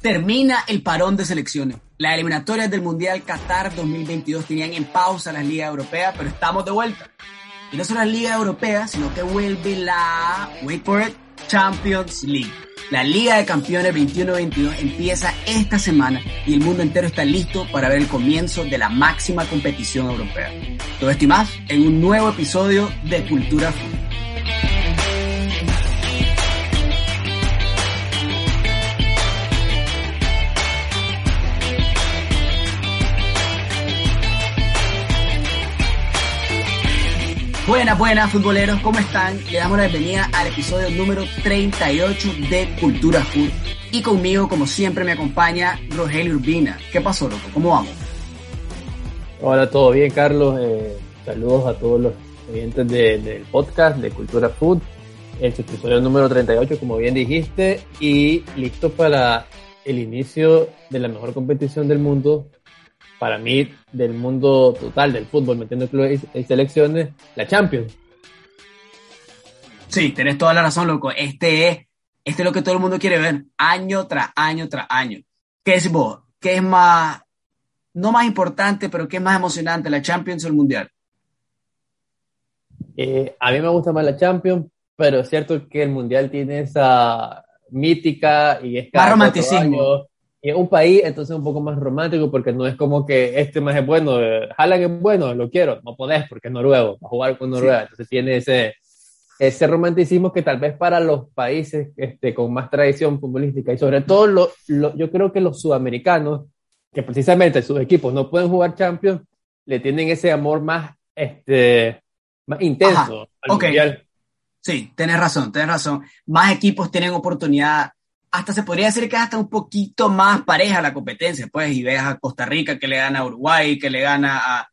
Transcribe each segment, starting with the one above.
Termina el parón de selecciones. Las eliminatorias del Mundial Qatar 2022 tenían en pausa las ligas europeas, pero estamos de vuelta. Y no solo las ligas europeas, sino que vuelve la, wait for it, Champions League. La Liga de Campeones 21-22 empieza esta semana y el mundo entero está listo para ver el comienzo de la máxima competición europea. Todo esto y más en un nuevo episodio de Cultura Fútbol. Buenas, buenas futboleros, ¿cómo están? Le damos la bienvenida al episodio número 38 de Cultura Food. Y conmigo, como siempre, me acompaña Rogelio Urbina. ¿Qué pasó, loco? ¿Cómo vamos? Hola, todo bien, Carlos. Eh, saludos a todos los oyentes del podcast de Cultura Food. El episodio número 38, como bien dijiste, y listo para el inicio de la mejor competición del mundo, para mí, del mundo total del fútbol, metiendo clubes y selecciones, la Champions. Sí, tenés toda la razón, loco. Este es, este es lo que todo el mundo quiere ver, año tras año tras año. ¿Qué es vos? ¿Qué es más, no más importante, pero qué es más emocionante, la Champions o el Mundial? Eh, a mí me gusta más la Champions, pero es cierto que el Mundial tiene esa mítica y es más romanticismo y es un país entonces un poco más romántico porque no es como que este más es bueno, eh, Haaland es bueno, lo quiero, no podés porque es noruego, va a jugar con Noruega, entonces tiene ese, ese romanticismo que tal vez para los países este, con más tradición futbolística. Y sobre todo lo, lo, yo creo que los sudamericanos, que precisamente sus equipos no pueden jugar Champions, le tienen ese amor más, este, más intenso al mundial. Sí, tenés razón, tenés razón. Más equipos tienen oportunidad hasta se podría decir que hasta un poquito más pareja la competencia, pues, y ves a Costa Rica que le gana a Uruguay, que le gana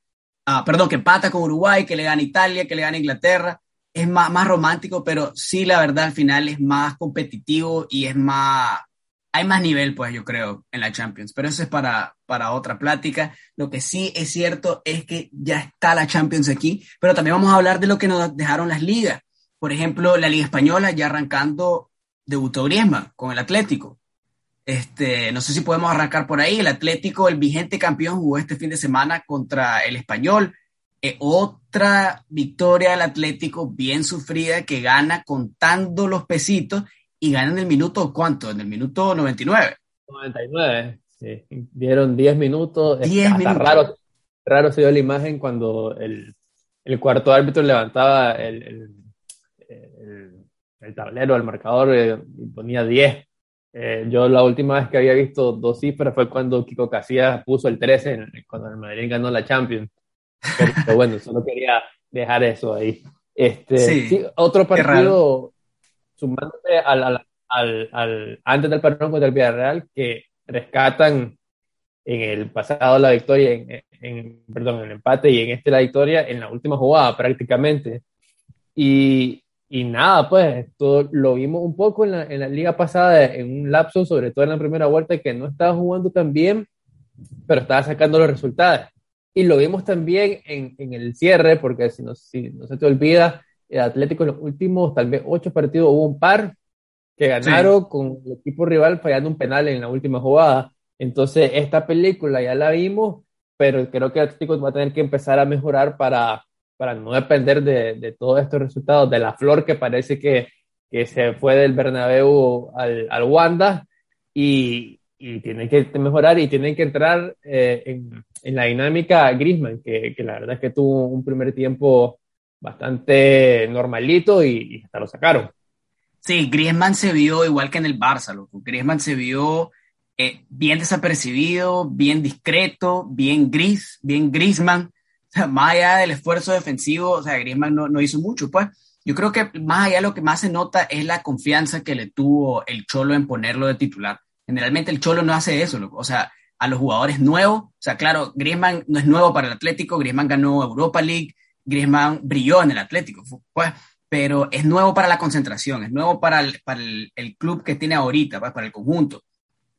a, perdón, que empata con Uruguay, que le gana a Italia, que le gana a Inglaterra, es más, más romántico, pero sí, la verdad, al final es más competitivo y es más, hay más nivel, pues, yo creo, en la Champions, pero eso es para, para otra plática. Lo que sí es cierto es que ya está la Champions aquí, pero también vamos a hablar de lo que nos dejaron las ligas. Por ejemplo, la Liga Española ya arrancando debutó Griezmann con el Atlético. Este, no sé si podemos arrancar por ahí. El Atlético, el vigente campeón, jugó este fin de semana contra el Español. Eh, otra victoria del Atlético bien sufrida que gana contando los pesitos y gana en el minuto, ¿cuánto? En el minuto 99. 99, sí. Dieron 10 minutos. 10 minutos. Raro, raro se dio la imagen cuando el, el cuarto árbitro levantaba el el tablero, el marcador, eh, ponía 10. Eh, yo la última vez que había visto dos cifras fue cuando Kiko Casillas puso el 13 cuando el Madrid ganó la Champions. Pero, bueno, solo quería dejar eso ahí. Este, sí, otro partido sumándose al, al, al, antes del partido contra el Villarreal que rescatan en el pasado la victoria, en, en, perdón, el empate y en este la victoria en la última jugada prácticamente. Y y nada, pues esto lo vimos un poco en la, en la, liga pasada, en un lapso, sobre todo en la primera vuelta, que no estaba jugando tan bien, pero estaba sacando los resultados. Y lo vimos también en, en el cierre, porque si no, si no se te olvida, el Atlético en los últimos tal vez ocho partidos hubo un par que ganaron con el equipo rival fallando un penal en la última jugada. Entonces, esta película ya la vimos, pero creo que el Atlético va a tener que empezar a mejorar para para no depender de, de, todos estos resultados, de la flor que parece que, que se fue del Bernabéu al, al Wanda y, y, tienen que mejorar y tienen que entrar eh, en, en, la dinámica Griezmann, que, que, la verdad es que tuvo un primer tiempo bastante normalito y, hasta lo sacaron. Sí, Griezmann se vio igual que en el Barça, loco. Griezmann se vio eh, bien desapercibido, bien discreto, bien gris, bien Griezmann más allá del esfuerzo defensivo, o sea, Griezmann no, no, hizo mucho, pues. Yo creo que más allá lo que más se nota es la confianza que le tuvo el Cholo en ponerlo de titular. Generalmente el Cholo no hace eso, o sea, a los jugadores nuevos, o sea, claro, Griezmann no es nuevo para el Atlético, Griezmann ganó Europa League, Griezmann brilló en el Atlético, pues, pero es nuevo para la concentración, es nuevo para el, para el club que tiene ahorita, pues, para el conjunto.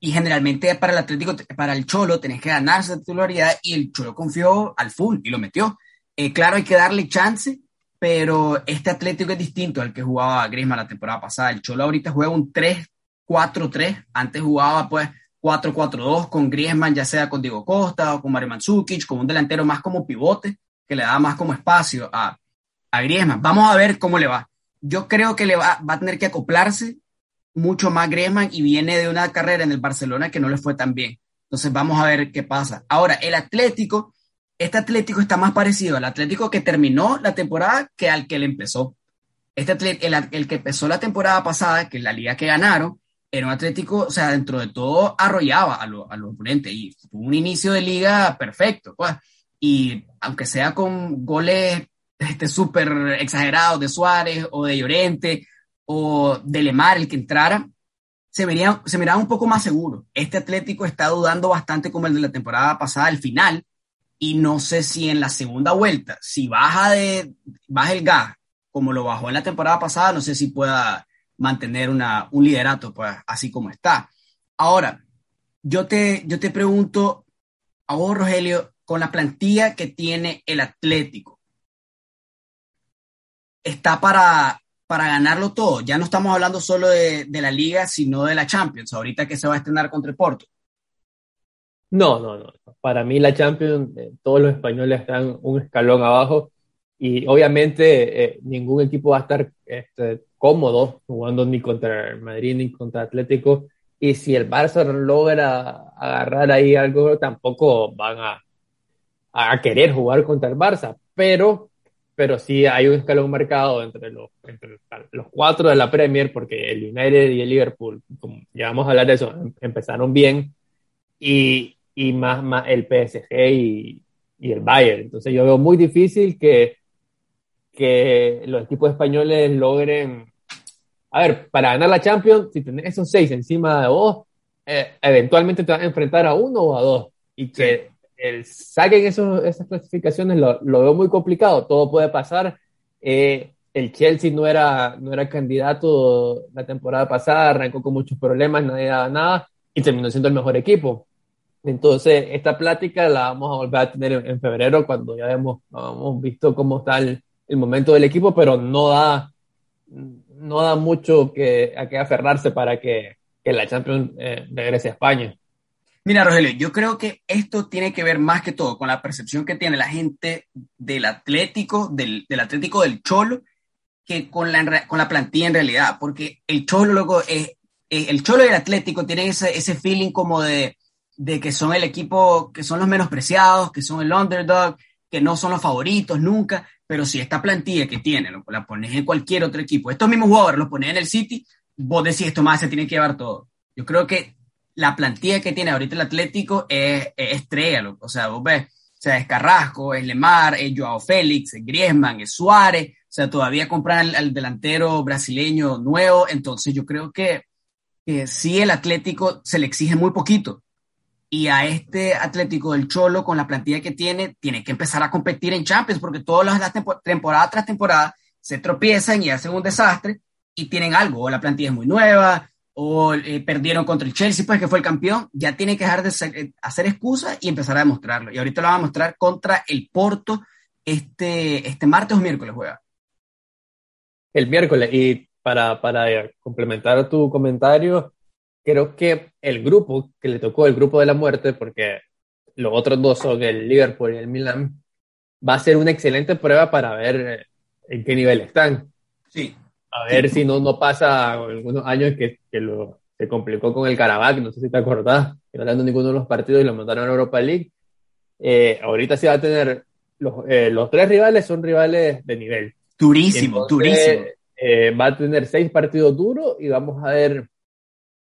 Y generalmente para el Atlético, para el Cholo, tenés que ganarse la titularidad y el Cholo confió al full y lo metió. Eh, claro, hay que darle chance, pero este Atlético es distinto al que jugaba Griezmann la temporada pasada. El Cholo ahorita juega un 3-4-3, antes jugaba pues 4-4-2 con Griezmann, ya sea con Diego Costa o con Mario Mandzukic, con un delantero más como pivote, que le da más como espacio a, a Griezmann. Vamos a ver cómo le va. Yo creo que le va, va a tener que acoplarse mucho más Griezmann y viene de una carrera en el Barcelona que no le fue tan bien. Entonces vamos a ver qué pasa. Ahora, el Atlético, este Atlético está más parecido al Atlético que terminó la temporada que al que le empezó. Este el, el, que empezó la temporada pasada, que la liga que ganaron, era un Atlético, o sea, dentro de todo arrollaba a, los oponentes y tuvo un inicio de liga perfecto. Pues. Y aunque sea con goles este, súper exagerados de Suárez o de Llorente o de Lemar, el que entrara, se, vería, se un poco más seguro. Este Atlético está dudando bastante como el de la temporada pasada, al final, y no sé si en la segunda vuelta, si baja, de, baja el gas como lo bajó en la temporada pasada, no sé si pueda mantener una, un liderato pues, así como está. Ahora, yo te, yo te pregunto a vos, Rogelio, con la plantilla que tiene el Atlético, ¿está para, para ganarlo todo. Ya no estamos hablando solo de, la liga, sino de la Champions, ahorita que se va a estrenar contra el Porto. No, no, no. Para mí la Champions, eh, todos los españoles están un escalón abajo y obviamente eh, ningún equipo va a estar este, cómodo jugando ni contra el Madrid ni contra Atlético. Y si el Barça logra agarrar ahí algo, tampoco van a, a querer jugar contra el Barça. Pero pero sí hay un escalón marcado entre los, entre los cuatro de la Premier, porque el United y el Liverpool, como ya vamos a hablar de eso, em, empezaron bien, y, y más, más el PSG y, y, el Bayern. Entonces yo veo muy difícil que, que los equipos españoles logren, a ver, para ganar la Champions, si tenés esos seis encima de vos, eh, eventualmente te vas a enfrentar a uno o a dos, y que el, saquen esos, esas clasificaciones lo, veo muy complicado, todo puede pasar. Eh, el Chelsea no era, no era candidato la temporada pasada, arrancó con muchos problemas, nadie daba nada y terminó siendo el mejor equipo. Entonces, esta plática la vamos a volver a tener en, febrero cuando ya hemos, hemos visto cómo está el, el, momento del equipo, pero no da, no da mucho que, a qué aferrarse para que, que la Champions eh, regrese a España. Mira, Rogelio, yo creo que esto tiene que ver más que todo con la percepción que tiene la gente del Atlético, del, del Atlético del Cholo, que con la, con la plantilla en realidad, porque el Cholo, luego, es, el Cholo y el Atlético tienen ese, ese feeling como de, de que son el equipo, que son los menospreciados, que son el underdog, que no son los favoritos nunca, pero si esta plantilla que tiene, la pones en cualquier otro equipo, estos mismos jugadores los pones en el City, vos decís, esto más se tiene que llevar todo. Yo creo que la plantilla que tiene ahorita el Atlético es, estrella, o sea, vos ves, o sea, es Carrasco, es Lemar, es Joao Félix, es Griezmann, es Suárez, o sea, todavía compran al, delantero brasileño nuevo, entonces yo creo que, que sí el Atlético se le exige muy poquito, y a este Atlético del Cholo, con la plantilla que tiene, tiene que empezar a competir en Champions, porque todas las temporadas tras temporada se tropiezan y hacen un desastre y tienen algo, o la plantilla es muy nueva, o eh, perdieron contra el Chelsea, pues que fue el campeón, ya tiene que dejar de eh, hacer excusas y empezar a demostrarlo. Y ahorita lo va a mostrar contra el Porto este, este martes o miércoles juega. El miércoles, y para, para complementar tu comentario, creo que el grupo que le tocó, el grupo de la muerte, porque los otros dos son el Liverpool y el Milan, va a ser una excelente prueba para ver eh, en qué nivel están. Sí. A ver si no, no pasa algunos años que, que lo, se complicó con el Karabakh, no sé si te acordás, que no ganando ninguno de los partidos y lo mandaron a Europa League. Eh, ahorita sí va a tener, los, eh, los, tres rivales son rivales de nivel. Durísimo, durísimo. Eh, va a tener seis partidos duros y vamos a ver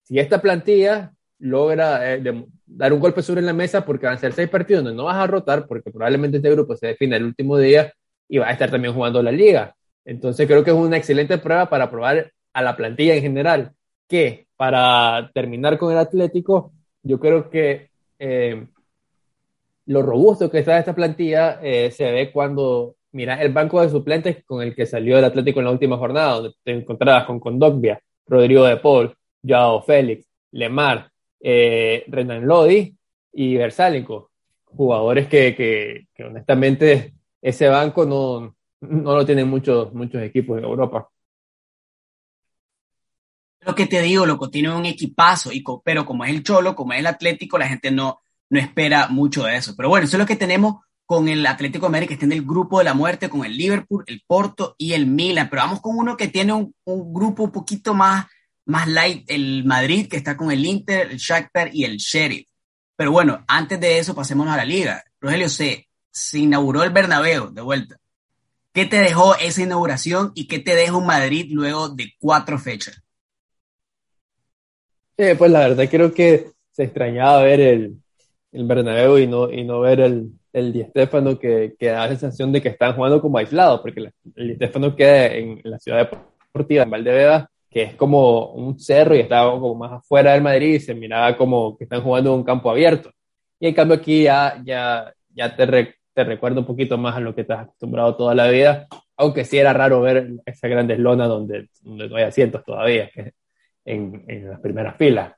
si esta plantilla logra de, dar un golpe sobre la mesa porque van a ser seis partidos donde no vas a rotar porque probablemente este grupo se define el último día y va a estar también jugando la liga. Entonces creo que es una excelente prueba para probar a la plantilla en general, que para terminar con el Atlético, yo creo que eh, lo robusto que está esta plantilla eh, se ve cuando miras el banco de suplentes con el que salió el Atlético en la última jornada, donde te encontrabas con Condogbia, Rodrigo de Paul, Joao Félix, Lemar, eh, Renan Lodi y Versálico, jugadores que, que, que honestamente ese banco no, no lo tienen muchos, muchos equipos en Europa. Lo que te digo, loco, tiene un equipazo, y pero como es el Cholo, como es el Atlético, la gente no, no espera mucho de eso. Pero bueno, eso es lo que tenemos con el Atlético de Madrid, que está en el grupo de la muerte, con el Liverpool, el Porto y el Milan. Pero vamos con uno que tiene un, grupo un poquito más, más light, el Madrid, que está con el Inter, el Shakhtar y el Sheriff. Pero bueno, antes de eso, pasémonos a la liga. Rogelio C. Se inauguró el Bernabéu de vuelta. ¿Qué te dejó esa inauguración y qué te deja un Madrid luego de cuatro fechas? Eh, pues la verdad creo que se extrañaba ver el, el Bernabéu y no, y no ver el, el Di que, que, da la sensación de que están jugando como aislados, porque el Di Stéfano queda en, la ciudad deportiva, en Valdebeba, que es como un cerro y estaba como más afuera del Madrid y se miraba como que están jugando en un campo abierto. Y en cambio aquí ya, ya, ya te, te recuerdo un poquito más a lo que estás acostumbrado toda la vida, aunque sí era raro ver esa grandes lona donde, donde no hay asientos todavía, en, en las primeras filas.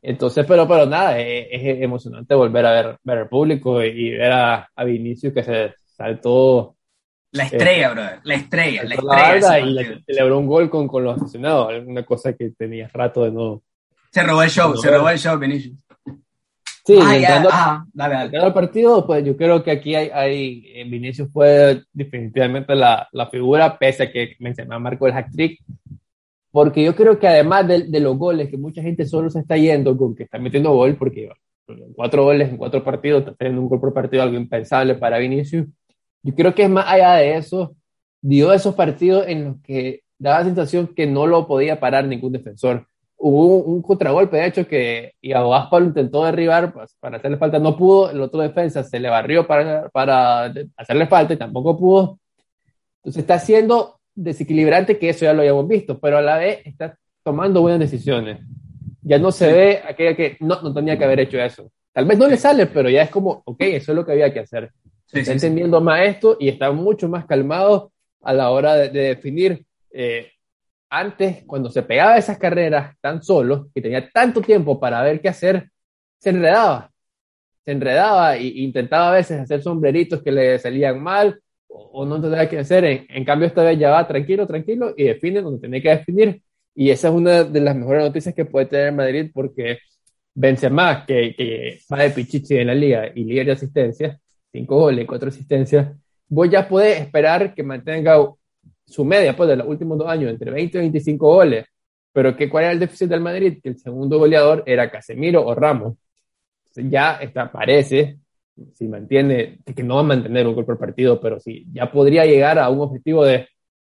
Entonces, pero, pero nada, es, es, emocionante volver a ver, ver el público y, ver a, a, Vinicius que se saltó. La estrella, eh, brother, la estrella, la estrella. y le, celebró un gol con, con los aficionados, una cosa que tenía rato de no. Se robó el show, se robó el show, Vinicius. Sí, ah, entrando, dale, dale. al partido, pues yo creo que aquí hay, hay eh, Vinicius fue definitivamente la, la figura, pese a que mencionaba Marco el hat-trick, porque yo creo que además de, de, los goles, que mucha gente solo se está yendo con que está metiendo gol, porque cuatro goles en cuatro partidos, está teniendo un gol por partido, algo impensable para Vinicius. Yo creo que es más allá de eso, dio esos partidos en los que daba la sensación que no lo podía parar ningún defensor. Hubo un, contragolpe, de hecho, que Iago lo intentó derribar pues, para hacerle falta, no pudo, el otro defensa se le barrió para, para hacerle falta y tampoco pudo. Entonces está haciendo desequilibrante, que eso ya lo habíamos visto, pero a la vez está tomando buenas decisiones. Ya no se ve aquella que no, no tenía que haber hecho eso. Tal vez no le sale, pero ya es como, ok, eso es lo que había que hacer. está entendiendo más esto y está mucho más calmado a la hora de, definir. Eh, antes, cuando se pegaba esas carreras tan solo, que tenía tanto tiempo para ver qué hacer, se enredaba. Se enredaba e intentaba a veces hacer sombreritos que le salían mal o no tendrá que hacer. En, cambio, esta vez ya va tranquilo, tranquilo y define donde tiene que definir. Y esa es una de las mejores noticias que puede tener Madrid porque Benzema, que, que va de pichichi en la liga y líder de asistencia, cinco goles, cuatro asistencias, vos ya puedes esperar que mantenga su media pues, de los últimos dos años entre 20 y 25 goles. Pero ¿qué, ¿cuál era el déficit del Madrid? Que el segundo goleador era Casemiro o Ramos. ya está, parece si mantiene, que no va a mantener un gol por partido, pero si ya podría llegar a un objetivo de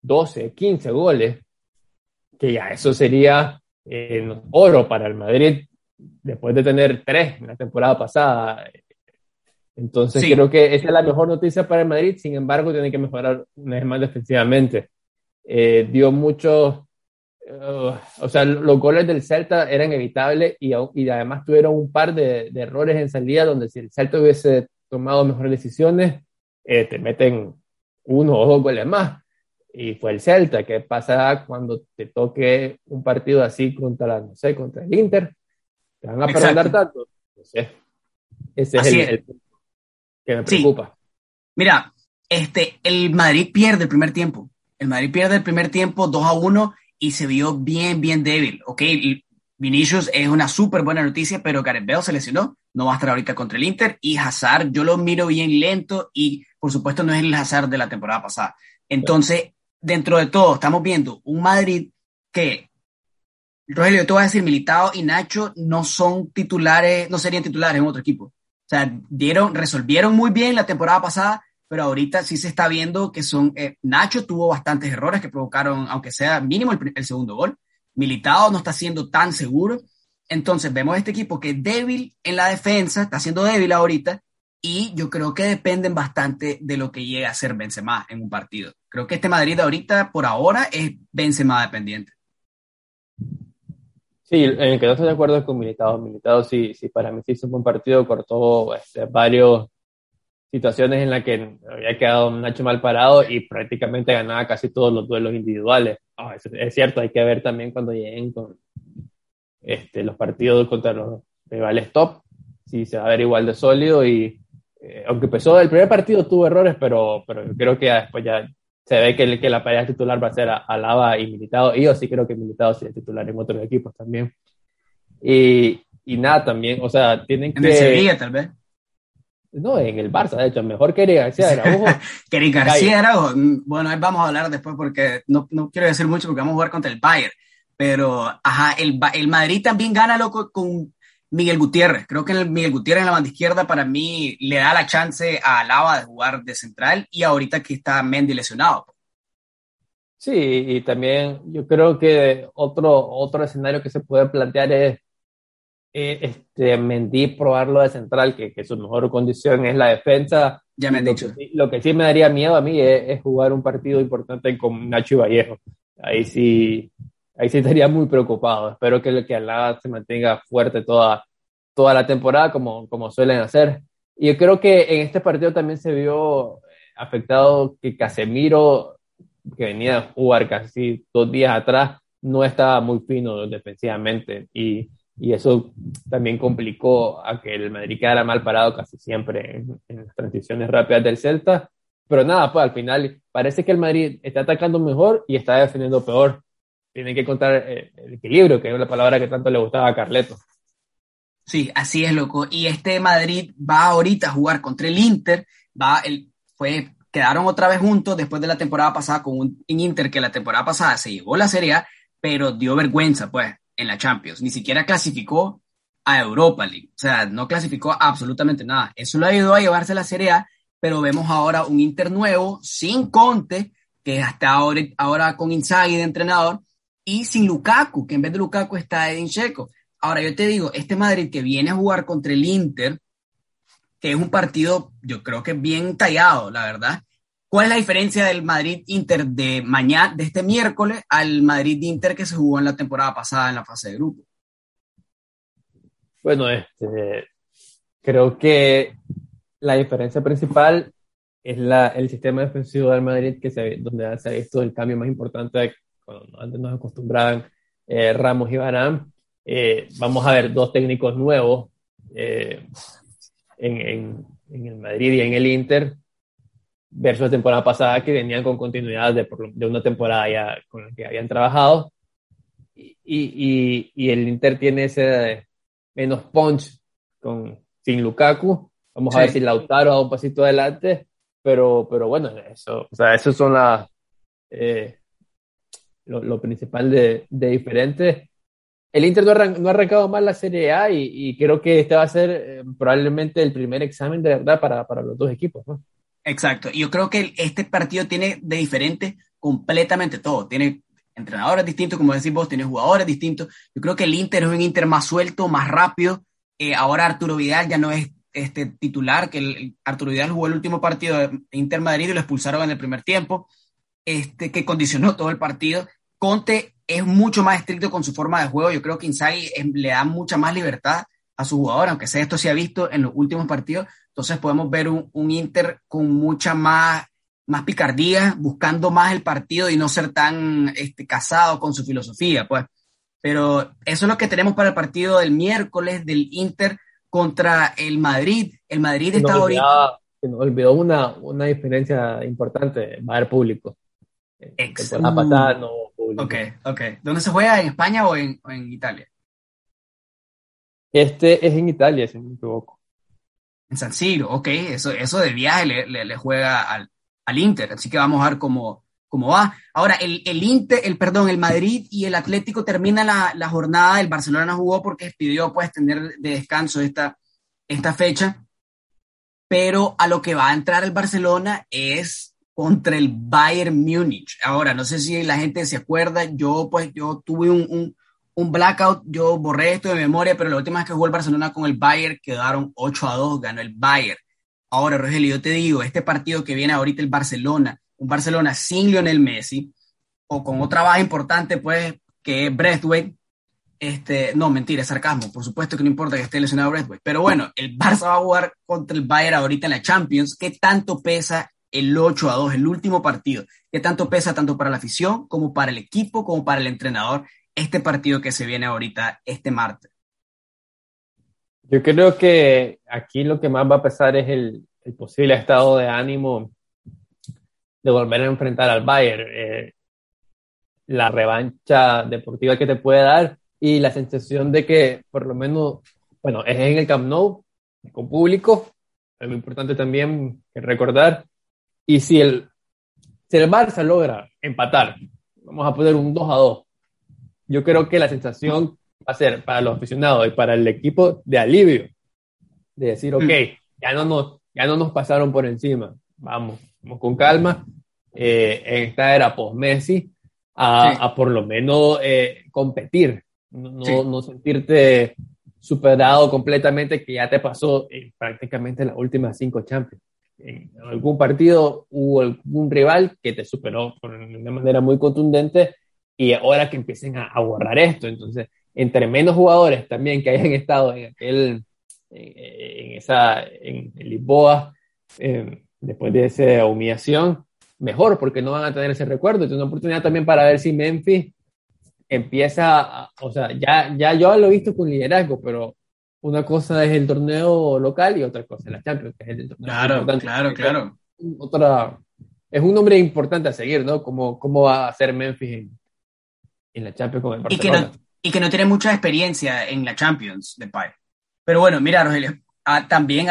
12, 15 goles, que ya eso sería eh, oro para el Madrid después de tener tres en la temporada pasada. Entonces creo que esa es la mejor noticia para el Madrid, sin embargo tiene que mejorar una vez más defensivamente. Eh, dio mucho o sea, los goles del Celta eran evitables y, y además tuvieron un par de, de, errores en salida donde si el Celta hubiese tomado mejores decisiones, eh, te meten uno o dos goles más. Y fue el Celta. ¿Qué pasa cuando te toque un partido así contra, no sé, contra el Inter? ¿Te van a perder tanto? No sé. Ese es el, que me preocupa. Mira, este, el Madrid pierde el primer tiempo. El Madrid pierde el primer tiempo 2 a 1 y se vio bien, bien débil. Ok, Vinicius es una súper buena noticia, pero Gareth Bale se lesionó, no va a estar ahorita contra el Inter y Hazard yo lo miro bien lento y por supuesto no es el Hazard de la temporada pasada. Entonces, dentro de todo, estamos viendo un Madrid que, Rogelio, te voy a decir, Militao y Nacho no son titulares, no serían titulares en otro equipo. O sea, dieron, resolvieron muy bien la temporada pasada, pero ahorita sí se está viendo que son, eh, Nacho tuvo bastantes errores que provocaron, aunque sea mínimo el, segundo gol, Militado no está siendo tan seguro, entonces vemos este equipo que es débil en la defensa, está siendo débil ahorita, y yo creo que dependen bastante de lo que llegue a ser Benzema en un partido. Creo que este Madrid ahorita, por ahora, es Benzema dependiente. Sí, en el que no estoy de acuerdo es con Militado. Militado sí, sí, para mí sí hizo un buen partido, cortó este, varios situaciones en las que había quedado Nacho mal parado y prácticamente ganaba casi todos los duelos individuales. Ah, es, cierto, hay que ver también cuando lleguen con este, los partidos contra los rivales top, si se va a ver igual de sólido y eh, aunque empezó el primer partido tuvo errores, pero, pero creo que después ya se ve que, que la pareja titular va a ser Alaba y Militado, y yo sí creo que Militado sería titular en otros equipos también. Y, y nada, también, o sea, tienen que... En el Sevilla, tal vez. No, en el Barça, de hecho, mejor que García Araujo. que García Araujo. Bueno, vamos a hablar después porque no, no, quiero decir mucho porque vamos a jugar contra el Bayern. Pero, ajá, el, el Madrid también gana loco con Miguel Gutiérrez. Creo que el Miguel Gutiérrez en la banda izquierda para mí le da la chance a Alaba de jugar de central y ahorita que está Mendy lesionado. Sí, y también yo creo que otro, otro escenario que se puede plantear es eh, este, Mendy probarlo de central, que, que, su mejor condición es la defensa. Ya me han dicho. lo que sí me daría miedo a mí es, jugar un partido importante con Nacho y Vallejo. Ahí sí, ahí sí estaría muy preocupado. Espero que, que Alaba se mantenga fuerte toda, toda la temporada como, como suelen hacer. Y yo creo que en este partido también se vio afectado que Casemiro, que venía a jugar casi dos días atrás, no estaba muy fino defensivamente. Y y eso también complicó a que el Madrid quedara mal parado casi siempre en, las transiciones rápidas del Celta. Pero nada, pues al final parece que el Madrid está atacando mejor y está defendiendo peor. Tienen que encontrar eh, el equilibrio, que es la palabra que tanto le gustaba a Carleto. Sí, así es, loco. Y este Madrid va ahorita a jugar contra el Inter. Va, el, fue, quedaron otra vez juntos después de la temporada pasada con un Inter que la temporada pasada se llevó la Serie A, pero dio vergüenza, pues en la Champions, ni siquiera clasificó a Europa League, o sea, no clasificó absolutamente nada. Eso lo ayudó a llevarse la Serie A, pero vemos ahora un Inter nuevo, sin Conte, que hasta ahora, ahora con Inzaghi de entrenador, y sin Lukaku, que en vez de Lukaku está Edin Checo. Ahora yo te digo, este Madrid que viene a jugar contra el Inter, que es un partido, yo creo que bien tallado, la verdad, ¿Cuál es la diferencia del Madrid-Inter de mañana, de este miércoles, al Madrid-Inter que se jugó en la temporada pasada en la fase de grupo? Bueno, este, creo que la diferencia principal es la, el sistema defensivo del Madrid, que donde se ha visto el cambio más importante cuando antes nos acostumbraban eh, Ramos y Barán. Eh, vamos a ver dos técnicos nuevos eh, en, en, en, el Madrid y en el Inter versus la temporada pasada que venían con continuidad de, de una temporada ya con la que habían trabajado. Y, y, y, el Inter tiene ese menos punch con, sin Lukaku. Vamos a ver si Lautaro da un pasito adelante, pero, pero bueno, eso, o sea, eso son las, eh, lo, principal de, de diferente. El Inter no, no, ha arrancado mal la Serie A y, creo que este va a ser eh, probablemente el primer examen de verdad para, para los dos equipos. ¿no? Exacto. Yo creo que este partido tiene de diferente completamente todo. Tiene entrenadores distintos, como decís vos, tiene jugadores distintos. Yo creo que el Inter es un Inter más suelto, más rápido. Eh, ahora Arturo Vidal ya no es este titular, que Arturo Vidal jugó el último partido de Inter Madrid y lo expulsaron en el primer tiempo, este, que condicionó todo el partido. Conte es mucho más estricto con su forma de juego. Yo creo que Inzaghi le da mucha más libertad a su jugador, aunque sea esto se ha visto en los últimos partidos, entonces podemos ver un, Inter con mucha más, más picardía, buscando más el partido y no ser tan este, casado con su filosofía, pues. Pero eso es lo que tenemos para el partido del miércoles del Inter contra el Madrid. El Madrid está ahorita. Se nos olvidó una, una diferencia importante, va a haber público. Exacto. pasada no público. Ok, ok. ¿Dónde se juega? ¿En España o en, o en Italia? Este es en Italia, si no me equivoco. En San Siro, ok, eso, eso de viaje le, le, juega al, al, Inter, así que vamos a ver cómo, cómo va. Ahora, el, el Inter, el perdón, el Madrid y el Atlético terminan la, la jornada, el Barcelona no jugó porque pidió pues tener de descanso esta, esta fecha, pero a lo que va a entrar el Barcelona es contra el Bayern Múnich. Ahora, no sé si la gente se acuerda, yo pues yo tuve un, un blackout, yo borré esto de memoria, pero la última vez que jugó el Barcelona con el Bayern quedaron 8 a 2, ganó el Bayern. Ahora, Rogelio, yo te digo, este partido que viene ahorita el Barcelona, un Barcelona sin Lionel Messi, o con otra baja importante, pues, que es Breathwaite, este, no, mentira, es sarcasmo, por supuesto que no importa que esté lesionado Breathwaite, pero bueno, el Barça va a jugar contra el Bayern ahorita en la Champions, ¿qué tanto pesa el 8 a 2, el último partido? ¿Qué tanto pesa tanto para la afición como para el equipo, como para el entrenador? este partido que se viene ahorita este martes? Yo creo que aquí lo que más va a pesar es el, posible estado de ánimo de volver a enfrentar al Bayern. Eh, la revancha deportiva que te puede dar y la sensación de que por lo menos, bueno, es en el Camp Nou, con público, es muy importante también recordar, y si el, si el Barça logra empatar, vamos a poner un 2 a 2, yo creo que la sensación va a ser para los aficionados y para el equipo de alivio, de decir, ok, mm. ya no nos, ya no nos pasaron por encima, vamos, vamos con calma, eh, en esta era post-Messi, a, por lo menos eh, competir, no, no, sentirte superado completamente que ya te pasó en prácticamente las últimas cinco Champions. En algún partido hubo algún rival que te superó de una manera muy contundente y ahora que empiecen a, borrar esto, entonces entre menos jugadores también que hayan estado en aquel en, esa en, Lisboa eh, después de esa humillación mejor, porque no van a tener ese recuerdo. Es una oportunidad también para ver si Memphis empieza, o sea, ya, ya yo lo he visto con liderazgo, pero una cosa es el torneo local y otra cosa es la Champions, que es el torneo Claro, claro, claro. Otra, es un nombre importante a seguir, ¿no? Cómo, cómo va a ser Memphis en, la Champions con el Barcelona. Y que, no, y que no tiene mucha experiencia en la Champions de Pai. Pero bueno, mira, Rogelio, también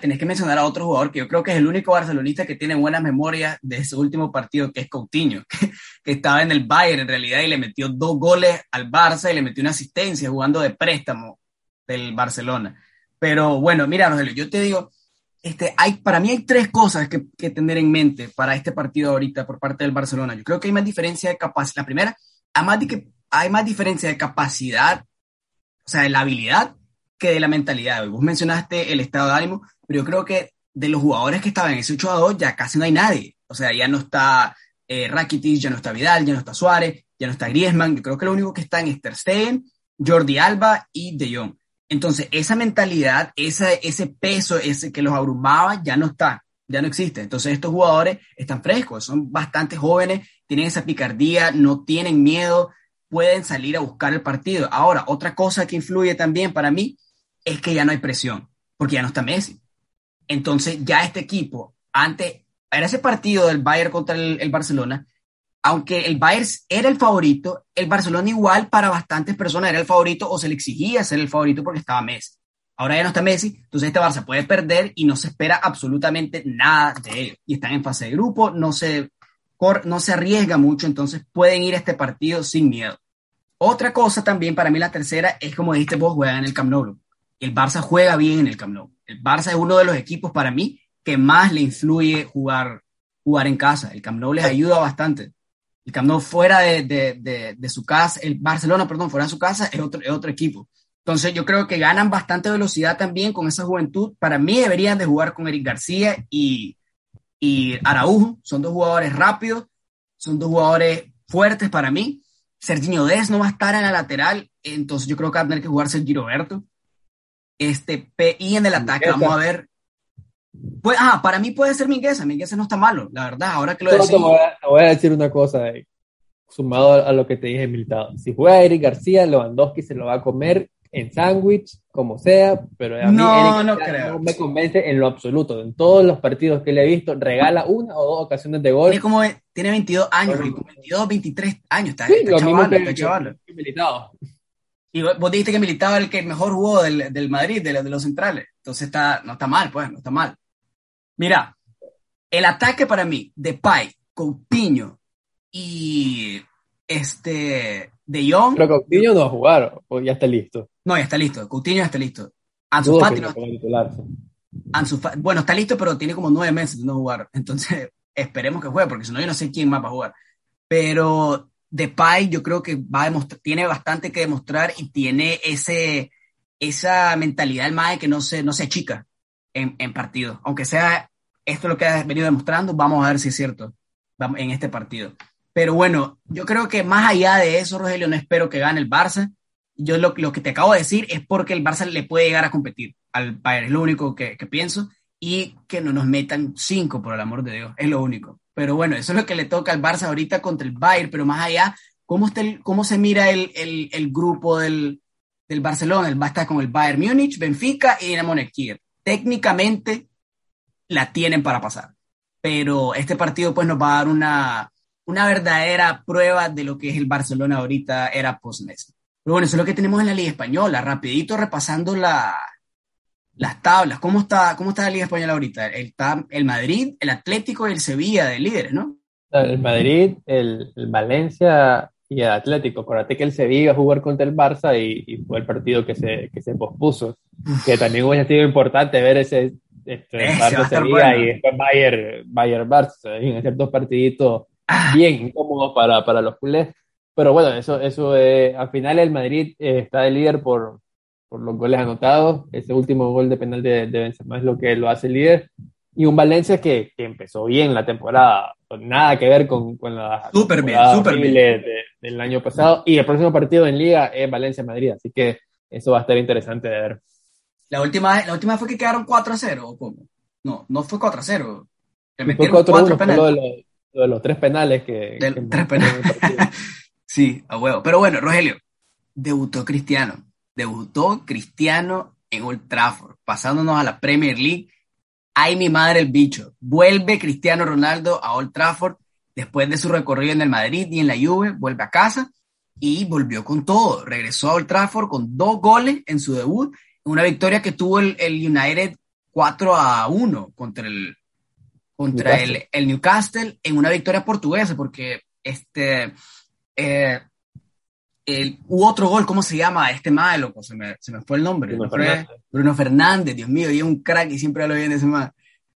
tenés que mencionar a otro jugador que yo creo que es el único barcelonista que tiene buenas memorias de su último partido, que es Coutinho, que, estaba en el Bayern en realidad y le metió dos goles al Barça y le metió una asistencia jugando de préstamo del Barcelona. Pero bueno, mira, Rogelio, yo te digo, este, hay, para mí hay tres cosas que, tener en mente para este partido ahorita por parte del Barcelona. Yo creo que hay más diferencia de capacidad. La primera, además de que hay más diferencia de capacidad, o sea, de la habilidad que de la mentalidad. Vos mencionaste el estado de ánimo, pero yo creo que de los jugadores que estaban en ese 8 a 2 ya casi no hay nadie. O sea, ya no está eh, Rakitic, ya no está Vidal, ya no está Suárez, ya no está Griezmann. Yo creo que lo único que está en Ter Stegen, Jordi Alba y De Jong. Entonces, esa mentalidad, ese, peso ese que los abrumaba, ya no está, ya no existe. Entonces, estos jugadores están frescos, son bastante jóvenes, tienen esa picardía, no tienen miedo, pueden salir a buscar el partido. Ahora, otra cosa que influye también para mí es que ya no hay presión, porque ya no está Messi. Entonces ya este equipo, antes, era ese partido del Bayern contra el, Barcelona, aunque el Bayern era el favorito, el Barcelona igual para bastantes personas era el favorito o se le exigía ser el favorito porque estaba Messi. Ahora ya no está Messi, entonces este Barça puede perder y no se espera absolutamente nada de ellos. Y están en fase de grupo, no se, no se arriesga mucho, entonces pueden ir a este partido sin miedo. Otra cosa también, para mí la tercera, es como dijiste vos, juegan en el Camp Nou el Barça juega bien en el Camp Nou. El Barça es uno de los equipos para mí que más le influye jugar, jugar en casa. El Camp Nou les ayuda bastante. El Camp Nou fuera de, su casa, el Barcelona, perdón, fuera de su casa es otro, otro equipo. Entonces yo creo que ganan bastante velocidad también con esa juventud. Para mí deberían de jugar con Eric García y, y Araujo. Son dos jugadores rápidos, son dos jugadores fuertes para mí. Serginho Dez no va a estar en la lateral, entonces yo creo que va a tener que jugar Sergio Roberto. Este, y en el ataque, vamos a ver. Pues, ah, para mí puede ser Mingueza. Mingueza no está malo, la verdad. Ahora que lo decís. Te voy, a, decir una cosa, eh, sumado a lo que te dije, Militado. Si juega Eric García, Lewandowski se lo va a comer en sándwich, como sea, pero a mí no, no, creo. no me convence en lo absoluto. En todos los partidos que le he visto, regala una o dos ocasiones de gol. Tiene como tiene 22 años, 22, 23 años, está, sí, está chaval, está chaval. Militado. Y vos dijiste que militaba el que mejor jugó del, del Madrid, de, de, los centrales. Entonces está, no está mal, pues, no está mal. Mira, el ataque para mí de Pai, Coutinho y este de Jong. Pero Coutinho no va a jugar, o ya está listo. No, ya está listo. Coutinho ya está listo. Ansu Fati no. bueno, está listo, pero tiene como nueve meses de no jugar. Entonces, esperemos que juegue, porque si no, yo no sé quién más va a jugar. Pero Depay yo creo que va a tiene bastante que demostrar y tiene ese, esa mentalidad del MAE que no se, no se achica en, en partido. Aunque sea esto lo que ha venido demostrando, vamos a ver si es cierto en este partido. Pero bueno, yo creo que más allá de eso, Rogelio, no espero que gane el Barça. Yo lo, lo que te acabo de decir es porque el Barça le puede llegar a competir al Bayern, es lo único que, que pienso. Y que no nos metan cinco, por el amor de Dios, es lo único. Pero bueno, eso es lo que le toca al Barça ahorita contra el Bayern, pero más allá, ¿cómo, está cómo se mira el, el, el grupo del, del, Barcelona? El va a estar con el Bayern Múnich, Benfica y Dinamo Kiev. Técnicamente la tienen para pasar. pero este partido pues nos va a dar una, una verdadera prueba de lo que es el Barcelona ahorita era post-Messi. Pero bueno, eso es lo que tenemos en la Liga Española. Rapidito repasando la, las tablas. ¿Cómo está, ¿Cómo está la Liga Española ahorita? Está el Madrid, el Atlético y el Sevilla de líderes, ¿no? El Madrid, el, Valencia y el Atlético. Acuérdate que el Sevilla iba a jugar contra el Barça y, fue el partido que se, que se pospuso. Que también hubiera sido importante ver ese, este, Barça Sevilla y después Bayern, Bayern Barça. En ciertos partiditos ah. bien incómodos para, para los culés. Pero bueno, eso, eso eh, al final el Madrid eh, está de líder por, por los goles anotados. Ese último gol de penal de, de Benzema es lo que lo hace líder. Y un Valencia que, que empezó bien la temporada, nada que ver con, con la super bien, super bien. del año pasado. Y el próximo partido en Liga es Valencia-Madrid, así que eso va a estar interesante de ver. La última, la última fue que quedaron 4 a 0, ¿o cómo? No, no fue 4 a 0. fue 4 a 1, lo de, los, de los tres penales que. tres penales. sí, a huevo. Pero bueno, Rogelio, debutó Cristiano. Debutó Cristiano en Old Trafford, pasándonos a la Premier League ay mi madre el bicho, vuelve Cristiano Ronaldo a Old Trafford después de su recorrido en el Madrid y en la Juve, vuelve a casa y volvió con todo, regresó a Old Trafford con dos goles en su debut, una victoria que tuvo el, United 4 a 1 contra el contra El, el, Newcastle en una victoria portuguesa, porque este eh, el, hubo otro gol, ¿cómo se llama? Este malo, se me, se me fue el nombre. Bruno Fernández. Dios mío, y es un crack y siempre lo bien ese más.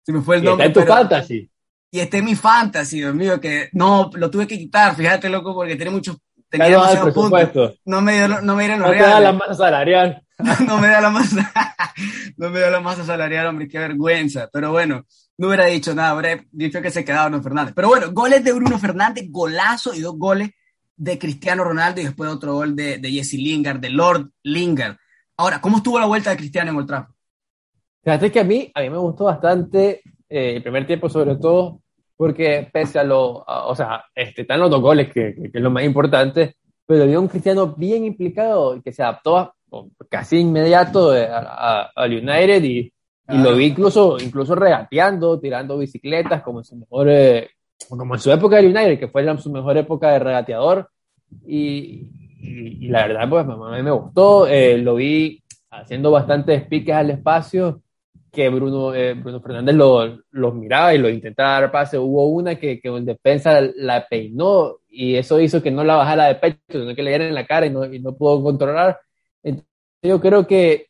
Se me fue el nombre. Y está en tu fantasy. Y este es mi fantasy, Dios mío, que no, lo tuve que quitar, fíjate, loco, porque tiene muchos. Tenía demasiados puntos. No me, dio, no me dieron los no la masa salarial. no me da la masa. no me da la masa salarial, hombre, qué vergüenza. Pero bueno, no hubiera dicho nada, habría dicho que se quedaba Bruno Fernández. Pero bueno, goles de Bruno Fernández, golazo y dos goles de Cristiano Ronaldo y después otro gol de, Jesse Lingard, de Lord Lingard. Ahora, ¿cómo estuvo la vuelta de Cristiano en Old Trafford? Fíjate que a mí, a mí me gustó bastante eh, el primer tiempo, sobre todo porque pese a lo, o sea, este, están los dos goles, que, que, es lo más importante, pero vio un Cristiano bien implicado que se adaptó casi inmediato al United y, y, lo vi incluso, incluso regateando, tirando bicicletas, como en su mejor, eh, como en su época del United, que fue su mejor época de regateador. Y, y, la verdad, pues a mí me gustó. Eh, lo vi haciendo bastantes piques al espacio que Bruno, eh, Bruno Fernández los lo miraba y lo intentaba dar pase. Hubo una que, que el defensa la peinó y eso hizo que no la bajara de pecho, sino que le diera en la cara y no, y no pudo controlar. Entonces, yo creo que,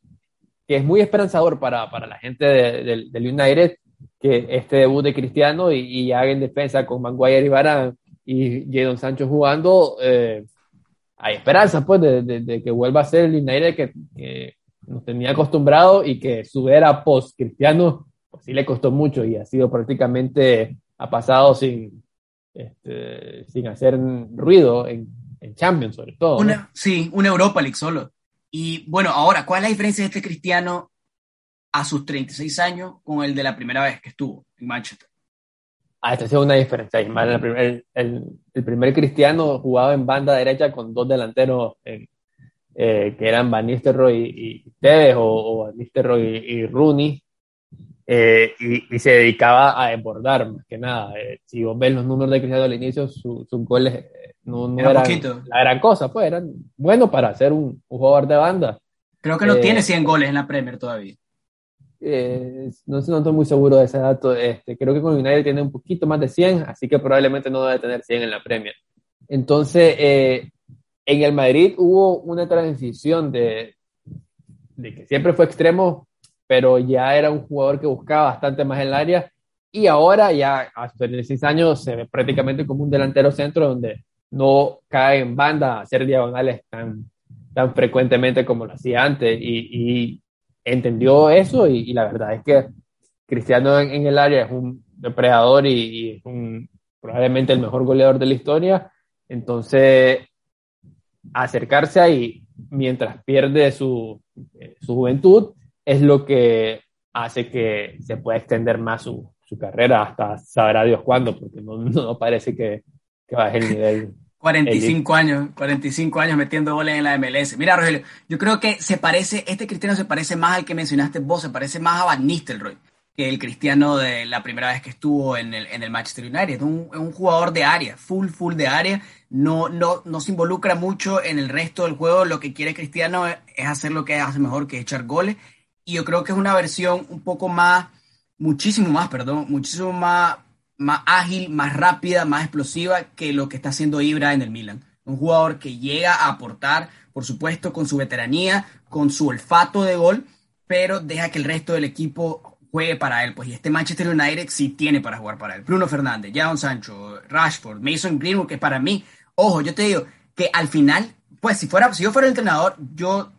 que, es muy esperanzador para, para la gente del United que este debut de Cristiano y, y haga en defensa con Maguire y Varane y Jadon Sancho jugando, eh, hay esperanza pues de, de, que vuelva a ser el United que, que, nos tenía acostumbrado y que su era post Cristiano pues sí le costó mucho y ha sido prácticamente ha pasado sin este, sin hacer ruido en, en Champions sobre todo. Una, Sí, una Europa League solo. Y bueno, ahora, ¿cuál es la diferencia de este Cristiano a sus 36 años con el de la primera vez que estuvo en Manchester. Ah, esta sido una diferencia. El, el, el, primer cristiano jugaba en banda derecha con dos delanteros eh, que eran Van Nistelrooy y, Tevez o, o Van Nistelrooy y, Rooney. Eh, y, se dedicaba a desbordar más que nada. Eh, si vos ves los números de Cristiano al inicio, sus goles no, no eran la gran cosa, pues eran buenos para ser un, un jugador de banda. Creo que no tiene 100 goles en la Premier todavía. Eh, no, estoy muy seguro de ese dato. Este, creo que con United tiene un poquito más de 100, así que probablemente no debe tener 100 en la Premier. Entonces, eh, en el Madrid hubo una transición de, de que siempre fue extremo, pero ya era un jugador que buscaba bastante más el área. Y ahora ya a sus 36 años se ve prácticamente como un delantero centro donde no cae en banda hacer diagonales tan, tan frecuentemente como lo hacía antes. Y, y entendió eso y, la verdad es que Cristiano en, el área es un depredador y, es un, probablemente el mejor goleador de la historia. Entonces, acercarse ahí mientras pierde su, su juventud es lo que hace que se pueda extender más su, su carrera hasta sabrá Dios cuándo, porque no, no parece que, que baje el nivel 45 años, 45 años metiendo goles en la MLS. Mira, Rogelio, yo creo que se parece, este Cristiano se parece más al que mencionaste vos, se parece más a Van Nistelrooy. que el Cristiano de la primera vez que estuvo en el, en el Manchester United. Es un, jugador de área, full, full de área. No, no, no se involucra mucho en el resto del juego. Lo que quiere Cristiano es, hacer lo que hace mejor, que es echar goles. Y yo creo que es una versión un poco más, muchísimo más, perdón, muchísimo más, más ágil, más rápida, más explosiva que lo que está haciendo Ibra en el Milan. Un jugador que llega a aportar, por supuesto, con su veteranía, con su olfato de gol, pero deja que el resto del equipo juegue para él. Pues y este Manchester United sí tiene para jugar para él. Bruno Fernández, Jadon Sancho, Rashford, Mason Greenwood, que para mí, ojo, yo te digo que al final, pues si fuera, si yo fuera el entrenador, yo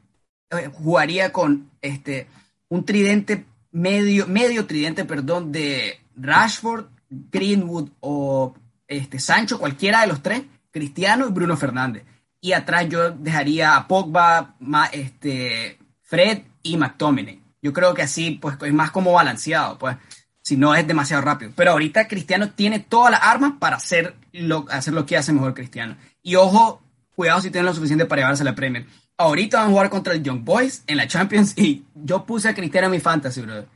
eh, jugaría con este un tridente medio, medio tridente, perdón, de Rashford, Greenwood o este Sancho, cualquiera de los tres, Cristiano y Bruno Fernández. Y atrás yo dejaría a Pogba, este, Fred y McTominay. Yo creo que así pues es más como balanceado, pues si no es demasiado rápido. Pero ahorita Cristiano tiene todas las armas para hacer lo, hacer lo que hace mejor Cristiano. Y ojo, cuidado si tiene lo suficiente para llevarse la Premier. Ahorita van a jugar contra el Young Boys en la Champions y yo puse a Cristiano en mi fantasy, bro.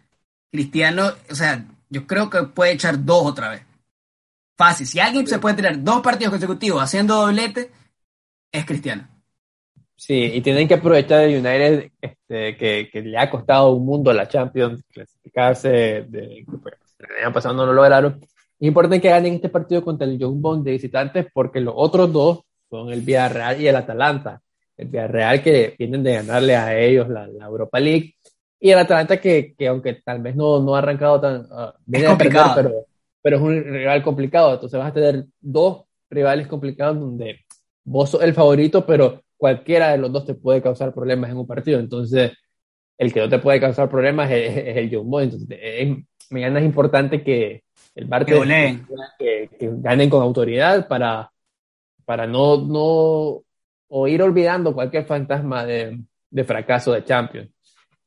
Cristiano, o sea, yo creo que puede echar dos otra vez. Fácil. Si alguien se puede tener dos partidos consecutivos haciendo doblete, es Cristiano. Sí, y tienen que aprovechar el United, este, que, que, le ha costado un mundo a la Champions, clasificarse, de, pues, el año pasado no lo lograron. Es importante que ganen este partido contra el Young Bond de visitantes, porque los otros dos son el Villarreal y el Atalanta. El Villarreal que vienen de ganarle a ellos la, la Europa League, y el Atalanta que, que aunque tal vez no, no ha arrancado tan... Uh, es complicado. pero, pero es un rival complicado, entonces vas a tener dos rivales complicados donde vos sos el favorito, pero cualquiera de los dos te puede causar problemas en un partido. Entonces, el que no te puede causar problemas es, el Jumbo. Entonces, es, mañana es importante que el Barça que, que, ganen con autoridad para, para no, no o ir olvidando cualquier fantasma de, de fracaso de Champions.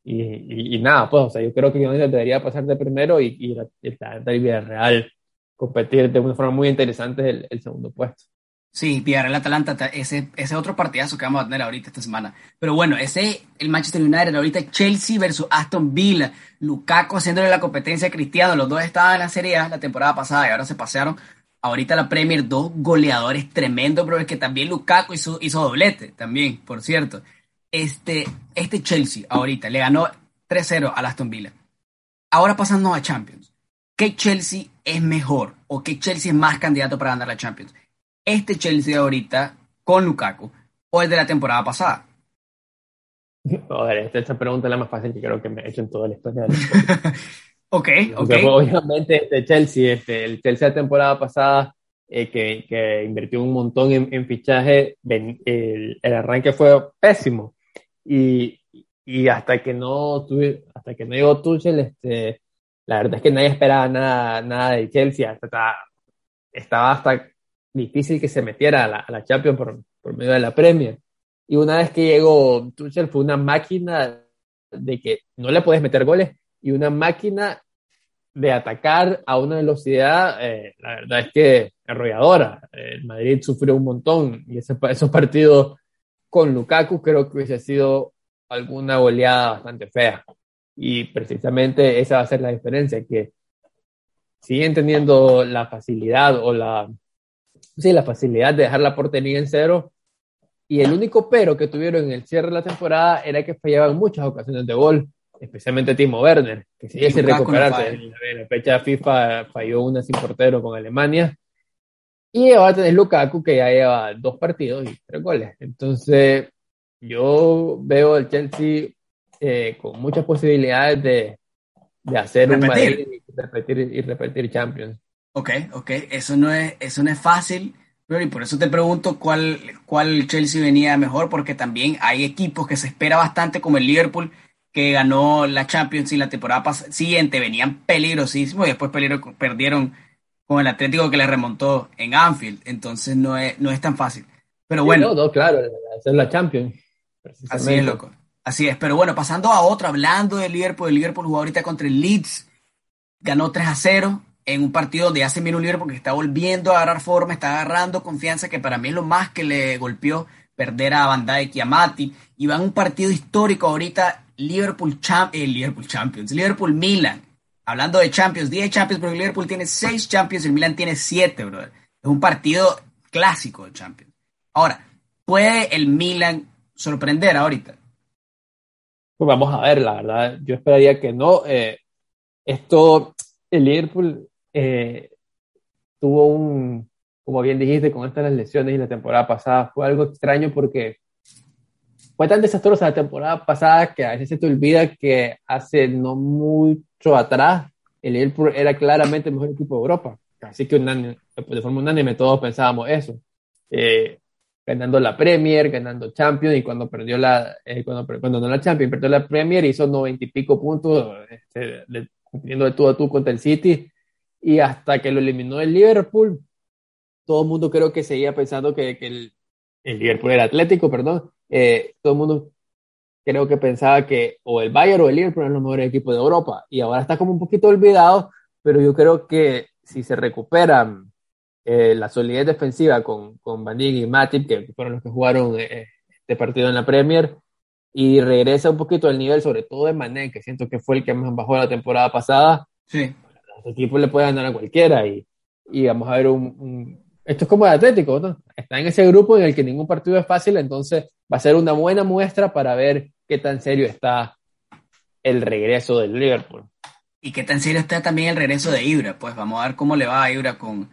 Y, y, nada, pues, o sea, yo creo que United debería pasar de primero y, y la, la, Real competir de una forma muy interesante el, el segundo puesto. Sí, Villarreal Atalanta, ese, ese otro partidazo que vamos a tener ahorita esta semana. Pero bueno, ese, el Manchester United, ahorita Chelsea versus Aston Villa, Lukaku haciéndole la competencia a Cristiano, los dos estaban en la Serie A la temporada pasada y ahora se pasearon. Ahorita la Premier, dos goleadores tremendos, pero es que también Lukaku hizo, hizo doblete, también, por cierto. Este, este Chelsea ahorita le ganó 3-0 al Aston Villa. Ahora pasando a Champions. ¿Qué Chelsea es mejor o qué Chelsea es más candidato para ganar la Champions? este Chelsea ahorita con Lukaku o el de la temporada pasada? Joder, esta, pregunta es la más fácil que creo que me he hecho en toda la historia. ok, ok. obviamente este Chelsea, este, el Chelsea de la temporada pasada, eh, que, que, invirtió un montón en, en fichaje, el, el, arranque fue pésimo. Y, y hasta que no tuve, hasta que no llegó Tuchel, este, la verdad es que nadie esperaba nada, nada de Chelsea. Hasta, estaba hasta difícil que se metiera a la, a la Champions por, por, medio de la Premier. Y una vez que llegó Tuchel fue una máquina de que no le puedes meter goles y una máquina de atacar a una velocidad, eh, la verdad es que arrolladora. El Madrid sufrió un montón y ese, esos partidos con Lukaku creo que hubiese sido alguna goleada bastante fea. Y precisamente esa va a ser la diferencia, que siguen teniendo la facilidad o la, sí, la facilidad de dejar la portería en cero. Y el único pero que tuvieron en el cierre de la temporada era que fallaban muchas ocasiones de gol, especialmente Timo Werner, que sigue sin recuperarse. En la, fecha FIFA falló una sin portero con Alemania. Y ahora tenés Lukaku, que ya lleva dos partidos y tres goles. Entonces, yo veo el Chelsea eh, con muchas posibilidades de, de hacer un Madrid y repetir, y repetir Champions. Ok, ok, eso no es, eso no es fácil, pero y por eso te pregunto cuál, cuál Chelsea venía mejor, porque también hay equipos que se espera bastante, como el Liverpool, que ganó la Champions y la temporada siguiente venían peligrosísimos y después perdieron con el Atlético que le remontó en Anfield, entonces no es, no es tan fácil. Pero bueno. no, claro, hacer la Champions. Así es, loco. Así es, pero bueno, pasando a otro, hablando del Liverpool, el Liverpool jugó ahorita contra el Leeds, ganó 3 a 0, en un partido donde hace bien un libre porque está volviendo a agarrar forma, está agarrando confianza, que para mí es lo más que le golpeó perder a Van Dijk y a Mati. Y va en un partido histórico ahorita, Liverpool, Champ eh, Liverpool Champions, Liverpool Milan. Hablando de Champions, 10 Champions, porque Liverpool tiene 6 Champions, el Milan tiene 7, brother. Es un partido clásico de Champions. Ahora, ¿puede el Milan sorprender ahorita? Pues vamos a ver, la verdad, yo esperaría que no. Eh, esto, el Liverpool eh, tuvo un, como bien dijiste, con estas lesiones y la temporada pasada, fue algo extraño porque fue tan desastrosa la temporada pasada que a veces se te olvida que hace no mucho atrás el Liverpool era claramente el mejor equipo de Europa. Así que de forma unánime todos pensábamos eso. Eh, ganando la Premier, ganando Champions y cuando perdió la, eh, cuando, cuando no la Champions, perdió la Premier, hizo noventa y pico puntos, este, cumpliendo de tú a tú contra el City y hasta que lo eliminó el Liverpool, todo el mundo creo que seguía pensando que, que el, el Liverpool era Atlético, perdón, eh, todo el mundo creo que pensaba que o el Bayern o el Liverpool eran los mejores equipos de Europa y ahora está como un poquito olvidado, pero yo creo que si se recuperan eh, la solidez defensiva con, con Van y Matip, que fueron los que jugaron eh, este partido en la Premier, y regresa un poquito al nivel, sobre todo de Mané, que siento que fue el que más bajó la temporada pasada, sí. los equipos le pueden ganar a cualquiera y, y vamos a ver un, esto es como el Atlético, ¿no? Está en ese grupo en el que ningún partido es fácil, entonces va a ser una buena muestra para ver qué tan serio está el regreso del Liverpool. Y qué tan serio está también el regreso de Ibra. Pues vamos a ver cómo le va a Ibra con,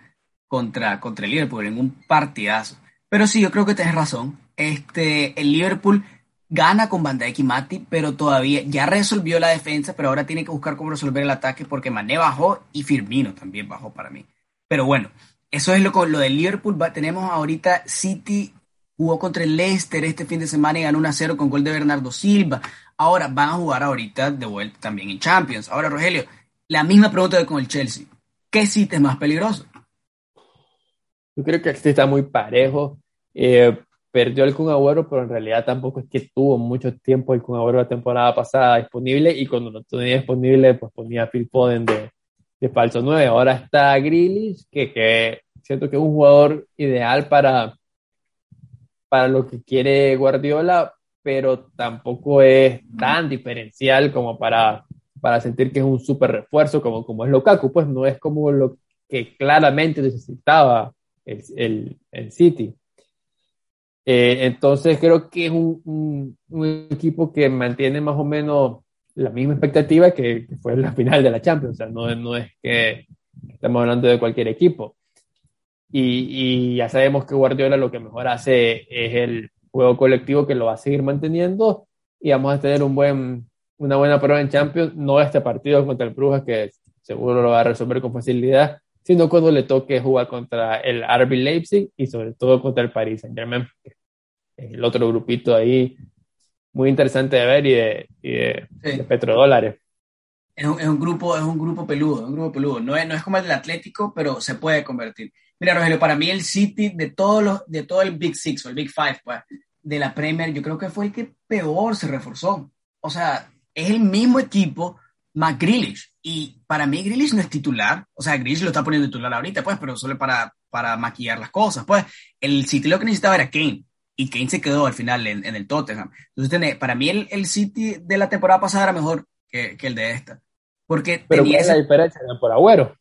contra, contra el Liverpool en un partidazo. Pero sí, yo creo que tienes razón. Este, el Liverpool gana con Van Dijk y Mati, pero todavía ya resolvió la defensa, pero ahora tiene que buscar cómo resolver el ataque porque Mané bajó y Firmino también bajó para mí. Pero bueno, eso es lo, lo del Liverpool. tenemos ahorita City jugó contra el Leicester este fin de semana y ganó 1-0 con gol de Bernardo Silva. Ahora van a jugar ahorita de vuelta también en Champions. Ahora, Rogelio, la misma pregunta con el Chelsea. ¿Qué City es más peligroso? Yo creo que este está muy parejo. Eh, perdió el Kun Agüero, pero en realidad tampoco es que tuvo mucho tiempo el Kun Agüero la temporada pasada disponible y cuando no tenía disponible, pues ponía Phil Foden de, de falso 9. Ahora está Grealish, que, que siento que es un jugador ideal para, para lo que quiere Guardiola, pero tampoco es tan diferencial como para, para sentir que es un súper refuerzo como, como es Lukaku, pues no es como lo que claramente necesitaba el, el, el City. Eh, entonces creo que es un, un, un, equipo que mantiene más o menos la misma expectativa que, fue la final de la Champions. O sea, no, no es que estamos hablando de cualquier equipo. Y, y, ya sabemos que Guardiola lo que mejor hace es el juego colectivo que lo va a seguir manteniendo y vamos a tener un buen, una buena prueba en Champions, no este partido contra el Brujas que seguro lo va a resolver con facilidad, sino cuando le toque jugar contra el RB Leipzig y sobre todo contra el Paris Saint Germain, el otro grupito ahí muy interesante de ver y de, y petrodólares. Es un, es un, grupo, es un grupo peludo, un grupo peludo. No es, no es como el Atlético, pero se puede convertir. Mira, Rogelio, para mí el City de todos los, de todo el Big Six o el Big Five, pues, de la Premier, yo creo que fue el que peor se reforzó. O sea, es el mismo equipo más Grealish. Y para mí Grealish no es titular. O sea, Grealish lo está poniendo titular ahorita, pues, pero solo para, para maquillar las cosas. Pues, el City lo que necesitaba era Kane y Kane se quedó al final en, el Tottenham. Entonces, para mí el, el, City de la temporada pasada era mejor que, que el de esta. Porque Pero tenía ¿cuál es la diferencia por Agüero?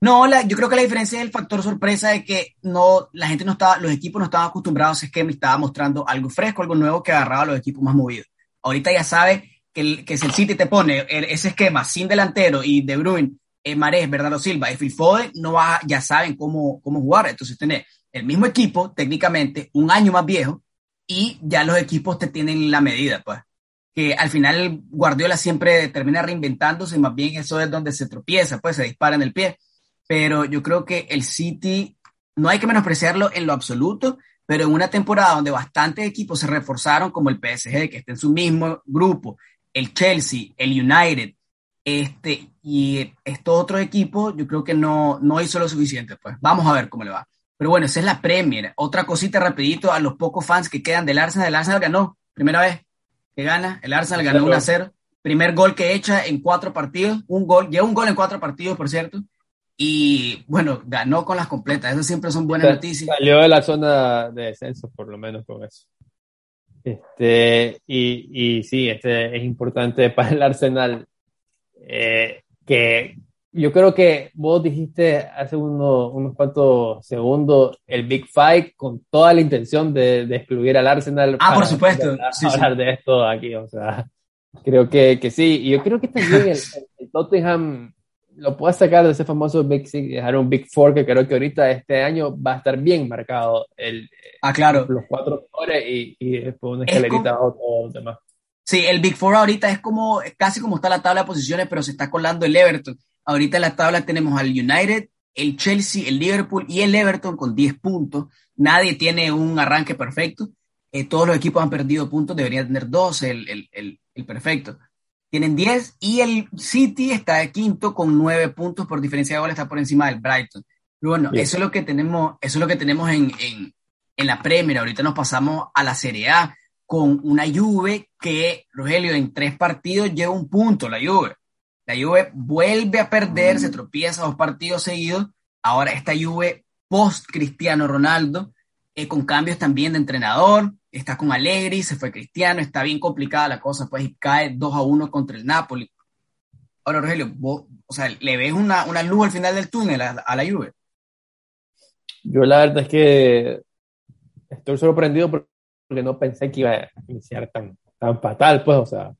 No, la, yo creo que la diferencia es el factor sorpresa de que no, la gente no estaba, los equipos no estaban acostumbrados a ese esquema y estaba mostrando algo fresco, algo nuevo que agarraba a los equipos más movidos. Ahorita ya sabe que, que si el City te pone ese esquema sin delantero y De Bruyne, eh, Marés, Bernardo Silva y Phil Foden, no va, ya saben cómo, cómo jugar. Entonces, tener el mismo equipo, técnicamente, un año más viejo, y ya los equipos te tienen la medida, pues. Que al final Guardiola siempre termina reinventándose y más bien eso es donde se tropieza, pues se dispara en el pie. Pero yo creo que el City, no hay que menospreciarlo en lo absoluto, pero en una temporada donde bastantes equipos se reforzaron, como el PSG, que está en su mismo grupo, el Chelsea, el United, este, y estos otros equipos, yo creo que no, no hizo lo suficiente, pues. Vamos a ver cómo le va. Pero bueno, esa es la Premier. Otra cosita rapidito a los pocos fans que quedan del Arsenal. El Arsenal ganó, primera vez que gana. El Arsenal ganó 1 a 0. Primer gol que echa en cuatro partidos. Un gol, lleva un gol en cuatro partidos, por cierto. Y bueno, ganó con las completas. Eso siempre son buenas noticias. Salió de la zona de descenso, por lo menos con eso. Este, y, y sí, este es importante para el Arsenal. Eh, que yo creo que vos dijiste hace uno, unos cuantos segundos el Big Fight con toda la intención de, de excluir al Arsenal. Ah, por supuesto. sí, hablar de esto aquí, o sea, creo que, que sí. Y yo creo que también el, el Tottenham lo puede sacar de ese famoso Big Six, dejar un Big Four que creo que ahorita este año va a estar bien marcado el, ah, claro. los cuatro mejores y, y después una escalerita como... a demás. Sí, el Big Four ahorita es como casi como está la tabla de posiciones, pero se está colando el Everton. Ahorita en la tabla tenemos al United, el Chelsea, el Liverpool y el Everton con 10 puntos. Nadie tiene un arranque perfecto. Eh, todos los equipos han perdido puntos, deberían tener 12 el, el, el, el perfecto tienen 10 y el City está de quinto con 9 puntos por diferencia de goles, está por encima del Brighton. Pero bueno, Bien. eso es lo que tenemos, eso es lo que tenemos en, en, en, la Premier. Ahorita nos pasamos a la Serie A con una Juve que, Rogelio, en tres partidos lleva un punto, la Juve. La Juve vuelve a perder, mm. se tropieza dos partidos seguidos. Ahora esta Juve post Cristiano Ronaldo, eh, con cambios también de entrenador, está con Allegri, se fue Cristiano, está bien complicada la cosa, pues y cae 2 a 1 contra el Napoli. Ahora, Rogelio, o sea, ¿le ves una, una luz al final del túnel a, a, la Juve? Yo la verdad es que estoy sorprendido porque no pensé que iba a iniciar tan, tan fatal, pues, o sea,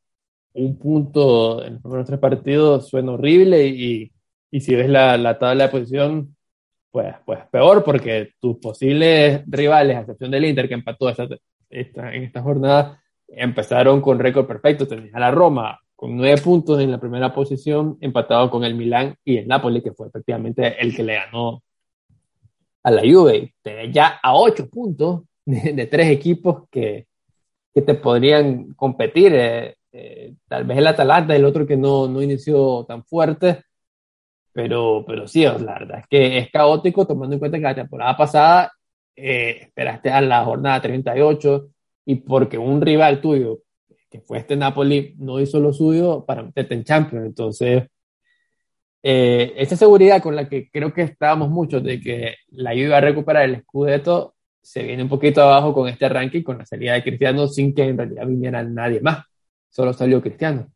un punto en los primeros tres partidos suena horrible y, y si ves la, la tabla de posición, pues, pues peor, porque tus posibles rivales, a excepción del Inter, que empató esta, esta, en esta jornada, empezaron con récord perfecto. Tenías a la Roma con nueve puntos en la primera posición, empatado con el Milán y el Napoli, que fue efectivamente el que le ganó a la Juve. Tenés ya a ocho puntos de, de tres equipos que, que, te podrían competir. Eh, eh, tal vez el Atalanta, el otro que no, no inició tan fuerte pero, pero sí, la verdad es que es caótico tomando en cuenta que la temporada pasada eh, esperaste a la jornada 38 y porque un rival tuyo, que fue este Napoli, no hizo lo suyo para meterte en Champions. Entonces, eh, esa seguridad con la que creo que estábamos muchos de que la iba a recuperar el Scudetto se viene un poquito abajo con este y con la salida de Cristiano sin que en realidad viniera nadie más. Solo salió Cristiano.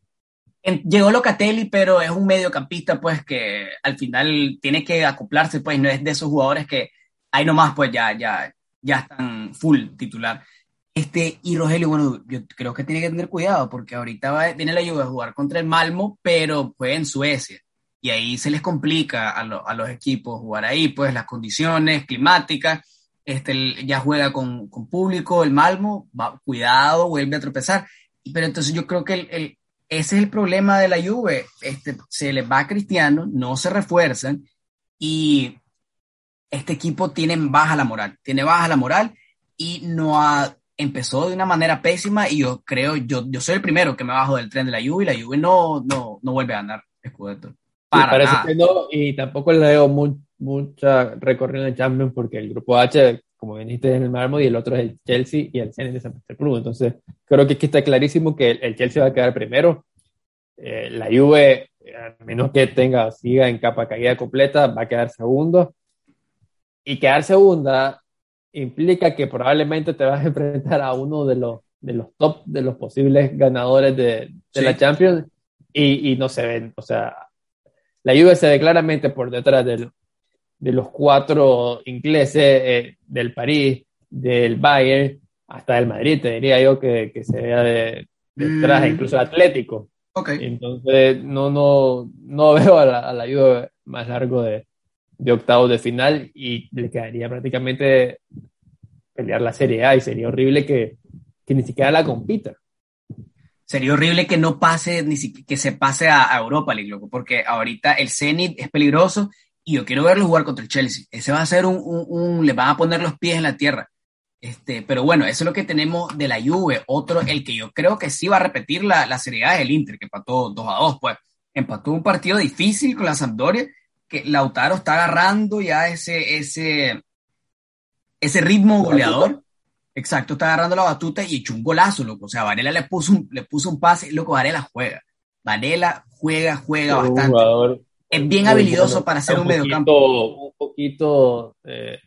Llegó Locatelli, pero es un mediocampista, pues, que al final tiene que acoplarse, pues, no es de esos jugadores que ahí nomás, pues, ya, ya, ya están full titular. Este, y Rogelio, bueno, yo creo que tiene que tener cuidado, porque ahorita va, viene la lluvia a jugar contra el Malmo, pero fue en Suecia. Y ahí se les complica a, lo, a los equipos jugar ahí, pues, las condiciones climáticas. Este, ya juega con, con público, el Malmo, va, cuidado, vuelve a tropezar. Pero entonces yo creo que ese es el problema de la Juve. Este, se les va Cristiano, no se refuerzan y este equipo tiene baja la moral, tiene baja la moral y no ha, empezó de una manera pésima y yo creo, yo, yo soy el primero que me bajo del tren de la Juve y la Juve no, no, no vuelve a ganar Scudetto. Para parece nada. que no, y tampoco le veo muy, mucha recorrida en Champions porque el grupo H como viniste en el mármol, y el otro es el Chelsea y el Zenit de San Petersburgo. Entonces, creo que aquí está clarísimo que el, Chelsea va a quedar primero. Eh, la Juve, a menos que tenga, siga en capa caída completa, va a quedar segundo. Y quedar segunda implica que probablemente te vas a enfrentar a uno de los, de los top, de los posibles ganadores de, de sí. la Champions, y, y no se ven. O sea, la Juve se ve claramente por detrás del, de los cuatro ingleses eh, del París, del Bayern, hasta del Madrid, te diría yo que, que se vea de, detrás, mm. incluso el Atlético. Okay. Entonces, no, no, no veo a la, a la ayuda más largo de, de octavos de final y le quedaría prácticamente pelear la Serie A y sería horrible que, que ni siquiera la compita. Sería horrible que no pase, ni siquiera que se pase a, Europa League, loco, porque ahorita el Zenit es peligroso y yo quiero verlo jugar contra el Chelsea. Ese va a ser un, le van a poner los pies en la tierra. Este, pero bueno, eso es lo que tenemos de la Juve. Otro, el que yo creo que sí va a repetir la, la Serie A es el Inter, que empató 2 a 2, pues. Empató un partido difícil con la Sampdoria, que Lautaro está agarrando ya ese, ese, ese ritmo goleador. Exacto, está agarrando la batuta y echó un golazo, loco. O sea, Varela le puso un, le puso un pase, loco, Varela juega. Varela juega, juega bastante. Jugador es bien habilidoso bueno, para hacer un, un mediocampo. Un poquito eh,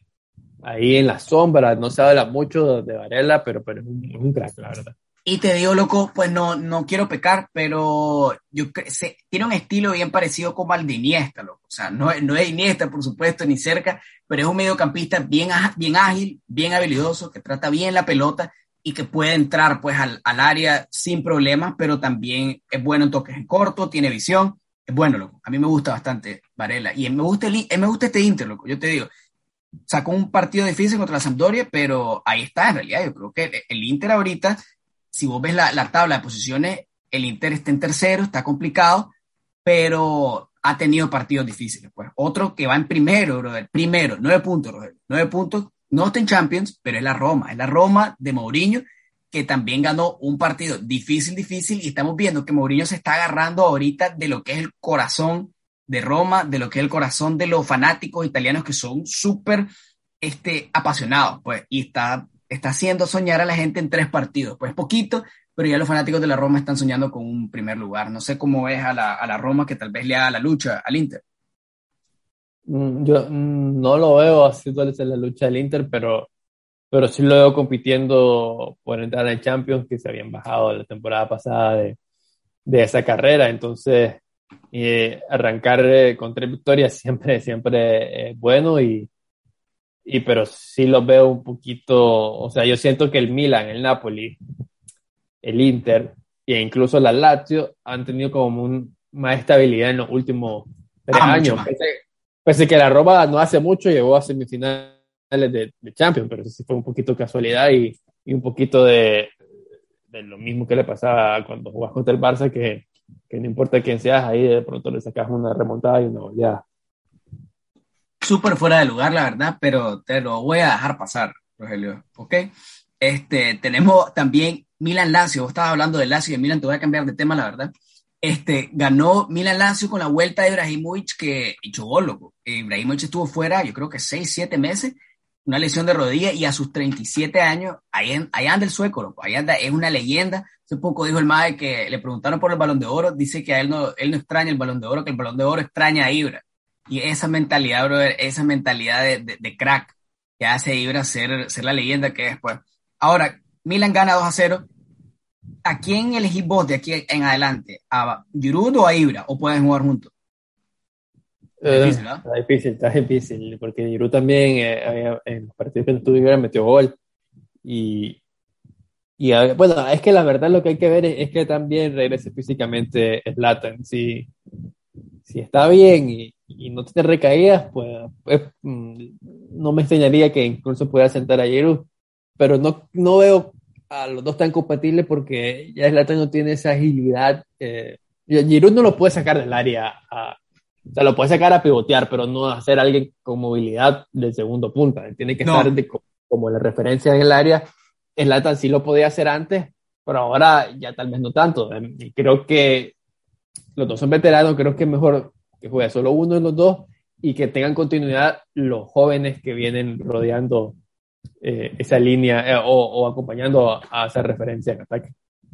ahí en la sombra, no se habla mucho de Varela, pero, pero es un, un, crack, la verdad. Y te digo, loco, pues no, no quiero pecar, pero yo se, tiene un estilo bien parecido como al de Iniesta, loco. O sea, no, no es Iniesta, por supuesto, ni cerca, pero es un mediocampista bien, bien ágil, bien habilidoso, que trata bien la pelota y que puede entrar pues al, al área sin problemas, pero también es bueno en toques en corto, tiene visión, es bueno, loco. A mí me gusta bastante Varela y me gusta, el, me gusta este Inter, loco. Yo te digo, sacó un partido difícil contra la Sampdoria, pero ahí está en realidad. Yo creo que el Inter ahorita si vos ves la, la, tabla de posiciones, el Inter está en tercero, está complicado, pero ha tenido partidos difíciles. Pues otro que va en primero, brother, primero, nueve puntos, brother, nueve puntos, no está en Champions, pero es la Roma, es la Roma de Mourinho, que también ganó un partido difícil, difícil, y estamos viendo que Mourinho se está agarrando ahorita de lo que es el corazón de Roma, de lo que es el corazón de los fanáticos italianos que son súper este, apasionados, pues, y está está haciendo soñar a la gente en tres partidos. Pues poquito, pero ya los fanáticos de la Roma están soñando con un primer lugar. No sé cómo ves a la, a la Roma que tal vez le haga la lucha al Inter. Mm, yo mm, no lo veo en la lucha del Inter, pero, pero sí lo veo compitiendo por entrar en Champions, que se habían bajado la temporada pasada de, de esa carrera. Entonces, eh, arrancar eh, con tres victorias siempre, siempre es bueno y, y pero sí los veo un poquito, o sea, yo siento que el Milan, el Napoli, el Inter e incluso la Lazio han tenido como un, más estabilidad en los últimos tres ah, años. Pese, que la Roma no hace mucho llegó a semifinales de, de Champions, pero eso sí fue un poquito casualidad y, y un poquito de, de, lo mismo que le pasaba cuando jugás contra el Barça, que, que no importa quién seas, ahí de pronto le sacas una remontada y una oleada súper fuera de lugar, la verdad, pero te lo voy a dejar pasar, Rogelio, ¿ok? Este, tenemos también Milan Lazio, vos estabas hablando de Lazio y Milan, te voy a cambiar de tema, la verdad. Este, ganó Milan Lazio con la vuelta de Ibrahimovic que gol, loco. Ibrahimovic estuvo fuera, yo creo que 6, 7 meses, una lesión de rodilla y a sus 37 años, ahí, anda el sueco, loco, ahí anda, es una leyenda. Hace poco dijo el MAE que le preguntaron por el balón de oro, dice que a él no, él no extraña el balón de oro, que el balón de oro extraña a Ibra. Y esa mentalidad, brother, esa mentalidad de, de, crack que hace Ibra ser, ser la leyenda que es, pues. Ahora, Milan gana 2 a 0. ¿A quién elegís vos de aquí en adelante? ¿A Giroud o a Ibra? ¿O pueden jugar juntos? Eh, está difícil, está difícil, porque Giroud también eh, en los partidos que estuvo Ibra metió gol. Y, y bueno, es que la verdad lo que hay que ver es, que también regrese físicamente Slatan. Si, si está bien y, y no tiene recaídas, pues, pues mm, no me extrañaría que incluso pueda sentar a Giroud, pero no, no veo a los dos tan compatibles porque ya Zlatan no tiene esa agilidad. Eh, Giroud no lo puede sacar del área, o sea, lo puede sacar a pivotear, pero no a ser alguien con movilidad del segundo punta. Tiene que estar como la referencia en el área. Zlatan sí lo podía hacer antes, pero ahora ya tal vez no tanto. Creo que los dos son veteranos, creo que mejor que juegue solo uno de los dos y que tengan continuidad los jóvenes que vienen rodeando eh, esa línea eh, o, acompañando a, esa referencia en ataque.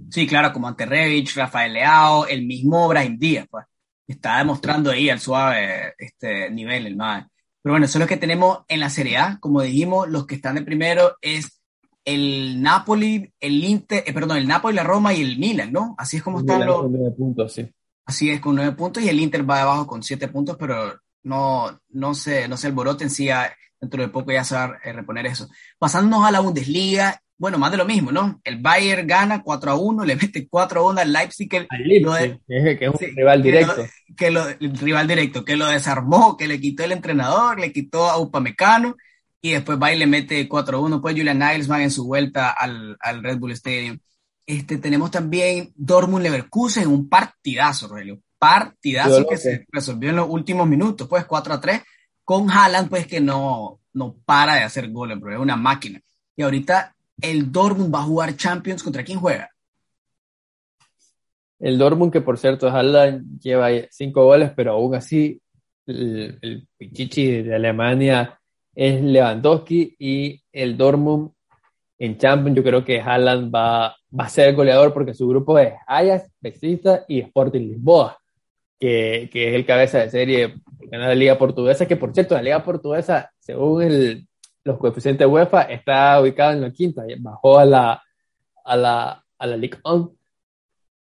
Sí, claro, como ante Revich, Rafael Leao, el mismo Brahim Díaz, pues, está demostrando ahí al suave este nivel el más. Pero bueno, eso es lo que tenemos en la Serie A. Como dijimos, los que están de primero es el Napoli, el Inter, eh, perdón, el Napoli, la Roma y el Milan, ¿no? Así es como están los. Puntos, sí. Así es, con nueve puntos y el Inter va abajo con siete puntos, pero no, no, se, no se en sí, dentro de poco ya se va a reponer eso. Pasándonos a la Bundesliga, bueno, más de lo mismo, ¿no? El Bayern gana 4 a 1, le mete 4 a 1 al Leipzig, que, que es un rival directo. Que lo, el rival directo, que lo desarmó, que le quitó el entrenador, le quitó a Upamecano, y después va y le mete 4 a 1, pues Julian Nagelsmann en su vuelta al, al Red Bull Stadium. Este, tenemos también Dortmund Leverkusen, un partidazo, Rogelio. Partidazo que se resolvió en los últimos minutos, pues 4 a 3, con Haaland, pues que no, no para de hacer goles, pero es una máquina. Y ahorita el Dortmund va a jugar Champions, ¿contra quién juega? El Dortmund, que por cierto, Haaland lleva cinco goles, pero aún así el, el pichichi de Alemania es Lewandowski y el Dortmund en Champions yo creo que Haaland va, va a ser el goleador porque su grupo es Ajax, Besiktas y Sporting Lisboa, que, que, es el cabeza de serie ganar la Liga Portuguesa, que por cierto, la Liga Portuguesa, según el, los coeficientes UEFA, está ubicada en la quinta, bajó a la, a la, a la Ligue 1,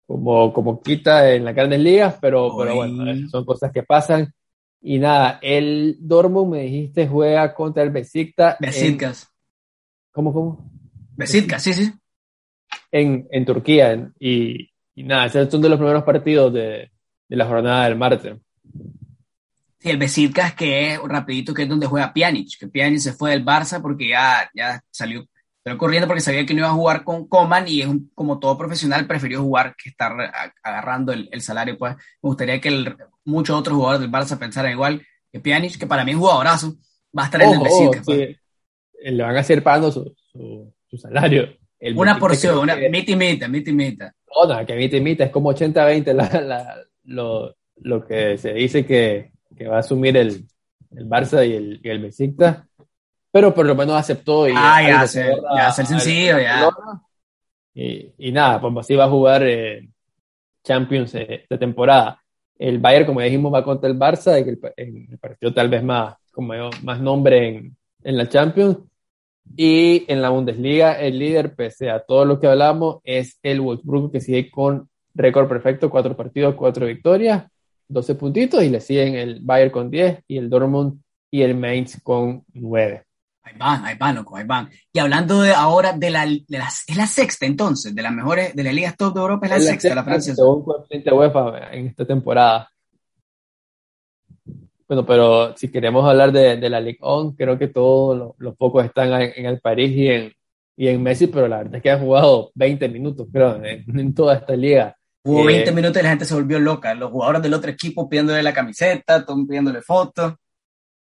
como, como quita en las grandes ligas, pero, pero bueno, son cosas que pasan. Y nada, el Dortmund, me dijiste, juega contra el Besiktas. Besiktas. ¿Cómo, cómo? Besiktas, sí, sí. En, en Turquía. y, y, nada, esos son de los primeros partidos de, de la jornada del martes. Sí, el Besiktas que es rapidito, que es donde juega Pjanic, que Pjanic se fue del Barça porque ya, ya salió, pero corriendo porque sabía que no iba a jugar con Coman y es como todo profesional prefirió jugar que estar agarrando el, salario. Pues me gustaría que el, muchos otros jugadores del Barça pensaran igual que Pjanic, que para mí es jugadorazo, va a estar en el Besiktas. Pues. Le van a seguir pagando su, su, salario. una porción, una y mitad y mitad. No, que mitad y mitad, es como 80-20 la, la, lo, lo que se dice que que va a asumir el, el Barça y el, y el Besiktas, pero por lo menos aceptó. Y ah, ya, hacer, ya hacer sencillo, ya. Y, y, nada, pues así va a jugar eh, Champions eh, esta temporada. El Bayern, como dijimos, va contra el Barça, y el, el partido tal vez más, como más nombre en, en la Champions. Y en la Bundesliga, el líder, pese a todo lo que hablamos, es el Wolfsburg, que sigue con récord perfecto, cuatro partidos, cuatro victorias. 12 puntitos y le siguen el Bayern con 10 y el Dortmund y el Mainz con 9. Ahí van, ahí van, loco, ahí van. Y hablando de ahora de la, de es la sexta entonces, de las mejores, de las ligas top de Europa, es la, sexta, la francesa. Según UEFA en esta temporada. Bueno, pero si queremos hablar de, de la Ligue 1, creo que todos los, pocos están en, el París y en, y en Messi, pero la verdad es que ha jugado 20 minutos, creo, en toda esta liga. Hubo 20 eh, minutos y la gente se volvió loca. Los jugadores del otro equipo pidiéndole la camiseta, pidiéndole fotos.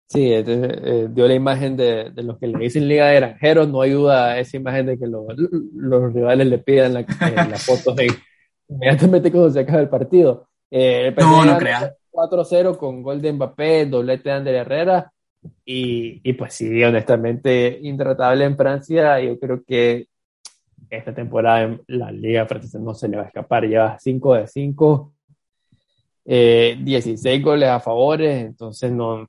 Sí, eh, dio la imagen de, de, los que le dicen Liga de Granjeros. No ayuda esa imagen de que los, los rivales le pidan la, eh, la foto inmediatamente cuando se acaba el partido. el no, no crea. 4-0 con gol de Mbappé, doblete de Ander Herrera. Y, y pues sí, honestamente, intratable en Francia. Yo creo que esta temporada en la Liga Francesa no se le va a escapar. Lleva 5 de 5, 16 eh, goles a favores, entonces no,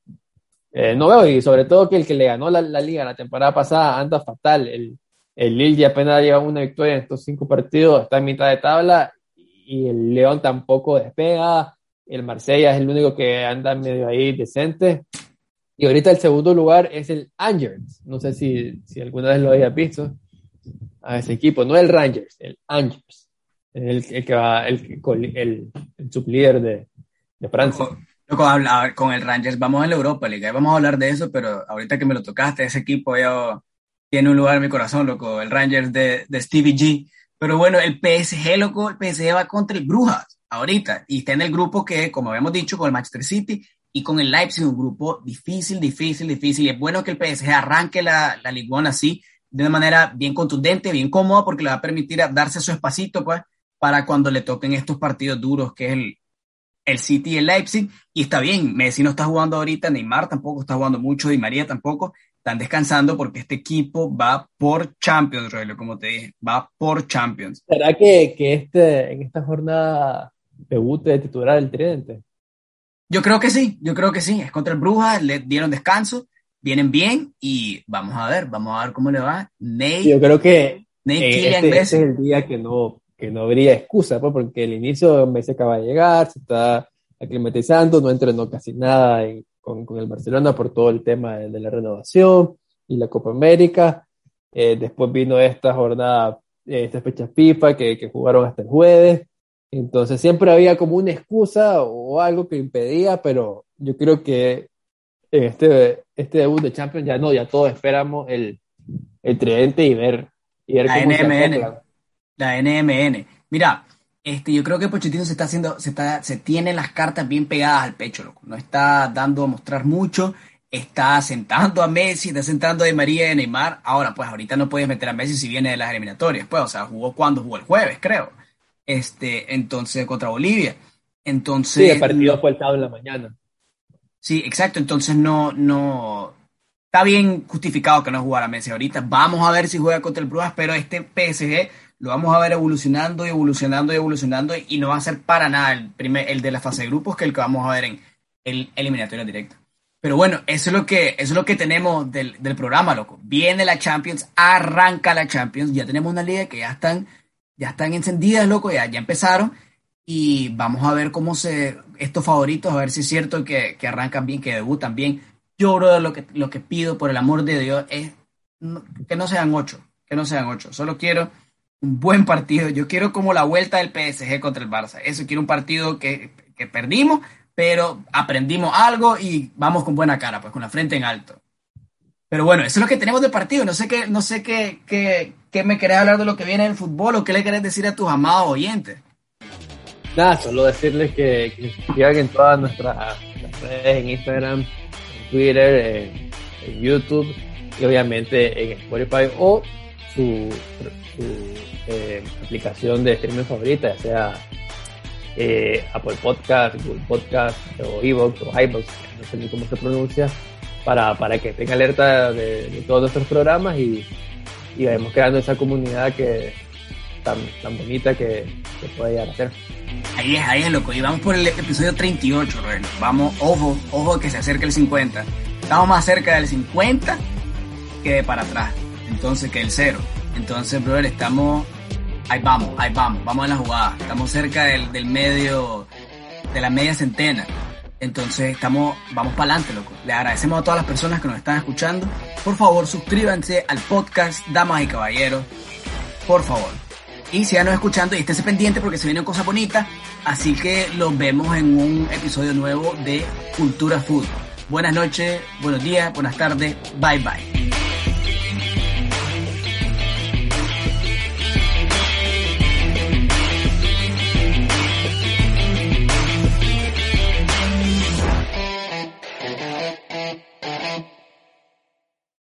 eh, no veo. Y sobre todo que el que le ganó la, Liga la temporada pasada anda fatal. El, el Lille ya apenas lleva una victoria en estos cinco partidos, está en mitad de tabla y el León tampoco despega. El Marsella es el único que anda medio ahí decente. Y ahorita el segundo lugar es el Angers. No sé si, si alguna vez lo hayas visto a ese equipo, no el Rangers, el Angers, el, el que va, el, el, el sublíder de, de Francia. Loco, habla, con el Rangers vamos a la Europa League, vamos a hablar de eso, pero ahorita que me lo tocaste, ese equipo ya tiene un lugar en mi corazón, loco, el Rangers de, de Stevie G. Pero bueno, el PSG, loco, el PSG va contra el Brujas ahorita y está en el grupo que, como habíamos dicho, con el Manchester City y con el Leipzig, un grupo difícil, difícil, difícil. Y es bueno que el PSG arranque la, la Ligue 1 así, de una manera bien contundente, bien cómoda, porque le va a permitir darse su espacito, pues, para cuando le toquen estos partidos duros, que es el, el City y el Leipzig. Y está bien, Messi no está jugando ahorita, Neymar tampoco está jugando mucho, Di María tampoco. Están descansando porque este equipo va por Champions, Rogelio, como te dije, va por Champions. ¿Será que, que este, en esta jornada debute de titular el tridente? Yo creo que sí, yo creo que sí. Es contra el Brujas, le dieron descanso vienen bien y vamos a ver, vamos a ver cómo le va. Ney, yo creo que eh, este, este, es el día que no, que no habría excusa, pues, porque el inicio Messi acaba de llegar, se está aclimatizando, no entrenó casi nada con, con, el Barcelona por todo el tema de, la renovación y la Copa América. Eh, después vino esta jornada, eh, esta fecha FIFA que, que jugaron hasta el jueves. Entonces siempre había como una excusa o algo que impedía, pero yo creo que este, este debut de Champions ya no, ya todos esperamos el, el tridente y ver, y ver la NMN. La NMN. Mira, este, yo creo que Pochettino se está haciendo, se está, se tiene las cartas bien pegadas al pecho, loco. No está dando a mostrar mucho, está sentando a Messi, está sentando a Di María y a Neymar. Ahora, pues ahorita no puedes meter a Messi si viene de las eliminatorias, pues, o sea, jugó cuando jugó el jueves, creo. Este, entonces, contra Bolivia. Entonces. Sí, el partido fue el sábado en la mañana. Sí, exacto. Entonces no, no. Está bien justificado que no jugara Messi ahorita. Vamos a ver si juega contra el Brujas, pero este PSG lo vamos a ver evolucionando y evolucionando y evolucionando y no va a ser para nada el, primer, el de la fase de grupos que el que vamos a ver en el eliminatorio directo. Pero bueno, eso es lo que, eso es lo que tenemos del, del programa, loco. Viene la Champions, arranca la Champions, ya tenemos una liga que ya están ya están encendidas, loco, ya, ya empezaron. Y vamos a ver cómo se, estos favoritos, a ver si es cierto que, que arrancan bien, que debutan bien. Yo, brother, lo que, lo que pido, por el amor de Dios, es que no sean ocho, que no sean ocho. Solo quiero un buen partido. Yo quiero como la vuelta del PSG contra el Barça. Eso quiero un partido que, que perdimos, pero aprendimos algo y vamos con buena cara, pues con la frente en alto. Pero bueno, eso es lo que tenemos de partido. No sé qué, no sé qué, qué, qué me querés hablar de lo que viene en el fútbol o qué le querés decir a tus amados oyentes. Nada, solo decirles que, que sigan en todas nuestras redes, en Instagram, en Twitter, en, YouTube y obviamente en Spotify o su, eh, aplicación de streaming favorita, ya sea eh, Apple Podcast, Google Podcast o Evox o iVoox, no sé ni cómo se pronuncia, para, para que estén alerta de, todos nuestros programas y, y vayamos creando esa comunidad que tan, tan bonita que, que puede llegar a ser. Ahí es, ahí es loco. Y vamos por el episodio 38, Roel. Vamos, ojo, ojo que se acerca el 50. Estamos más cerca del 50 que de para atrás. Entonces, que el cero. Entonces, brother, estamos. Ahí vamos, ahí vamos, vamos en la jugada. Estamos cerca del, del medio, de la media centena. Entonces, estamos, vamos para adelante, loco. Le agradecemos a todas las personas que nos están escuchando. Por favor, suscríbanse al podcast Damas y Caballeros. Por favor. Y síganos escuchando y esténse pendiente porque se vienen cosas bonitas. Así que los vemos en un episodio nuevo de Cultura Food. Buenas noches, buenos días, buenas tardes. Bye bye.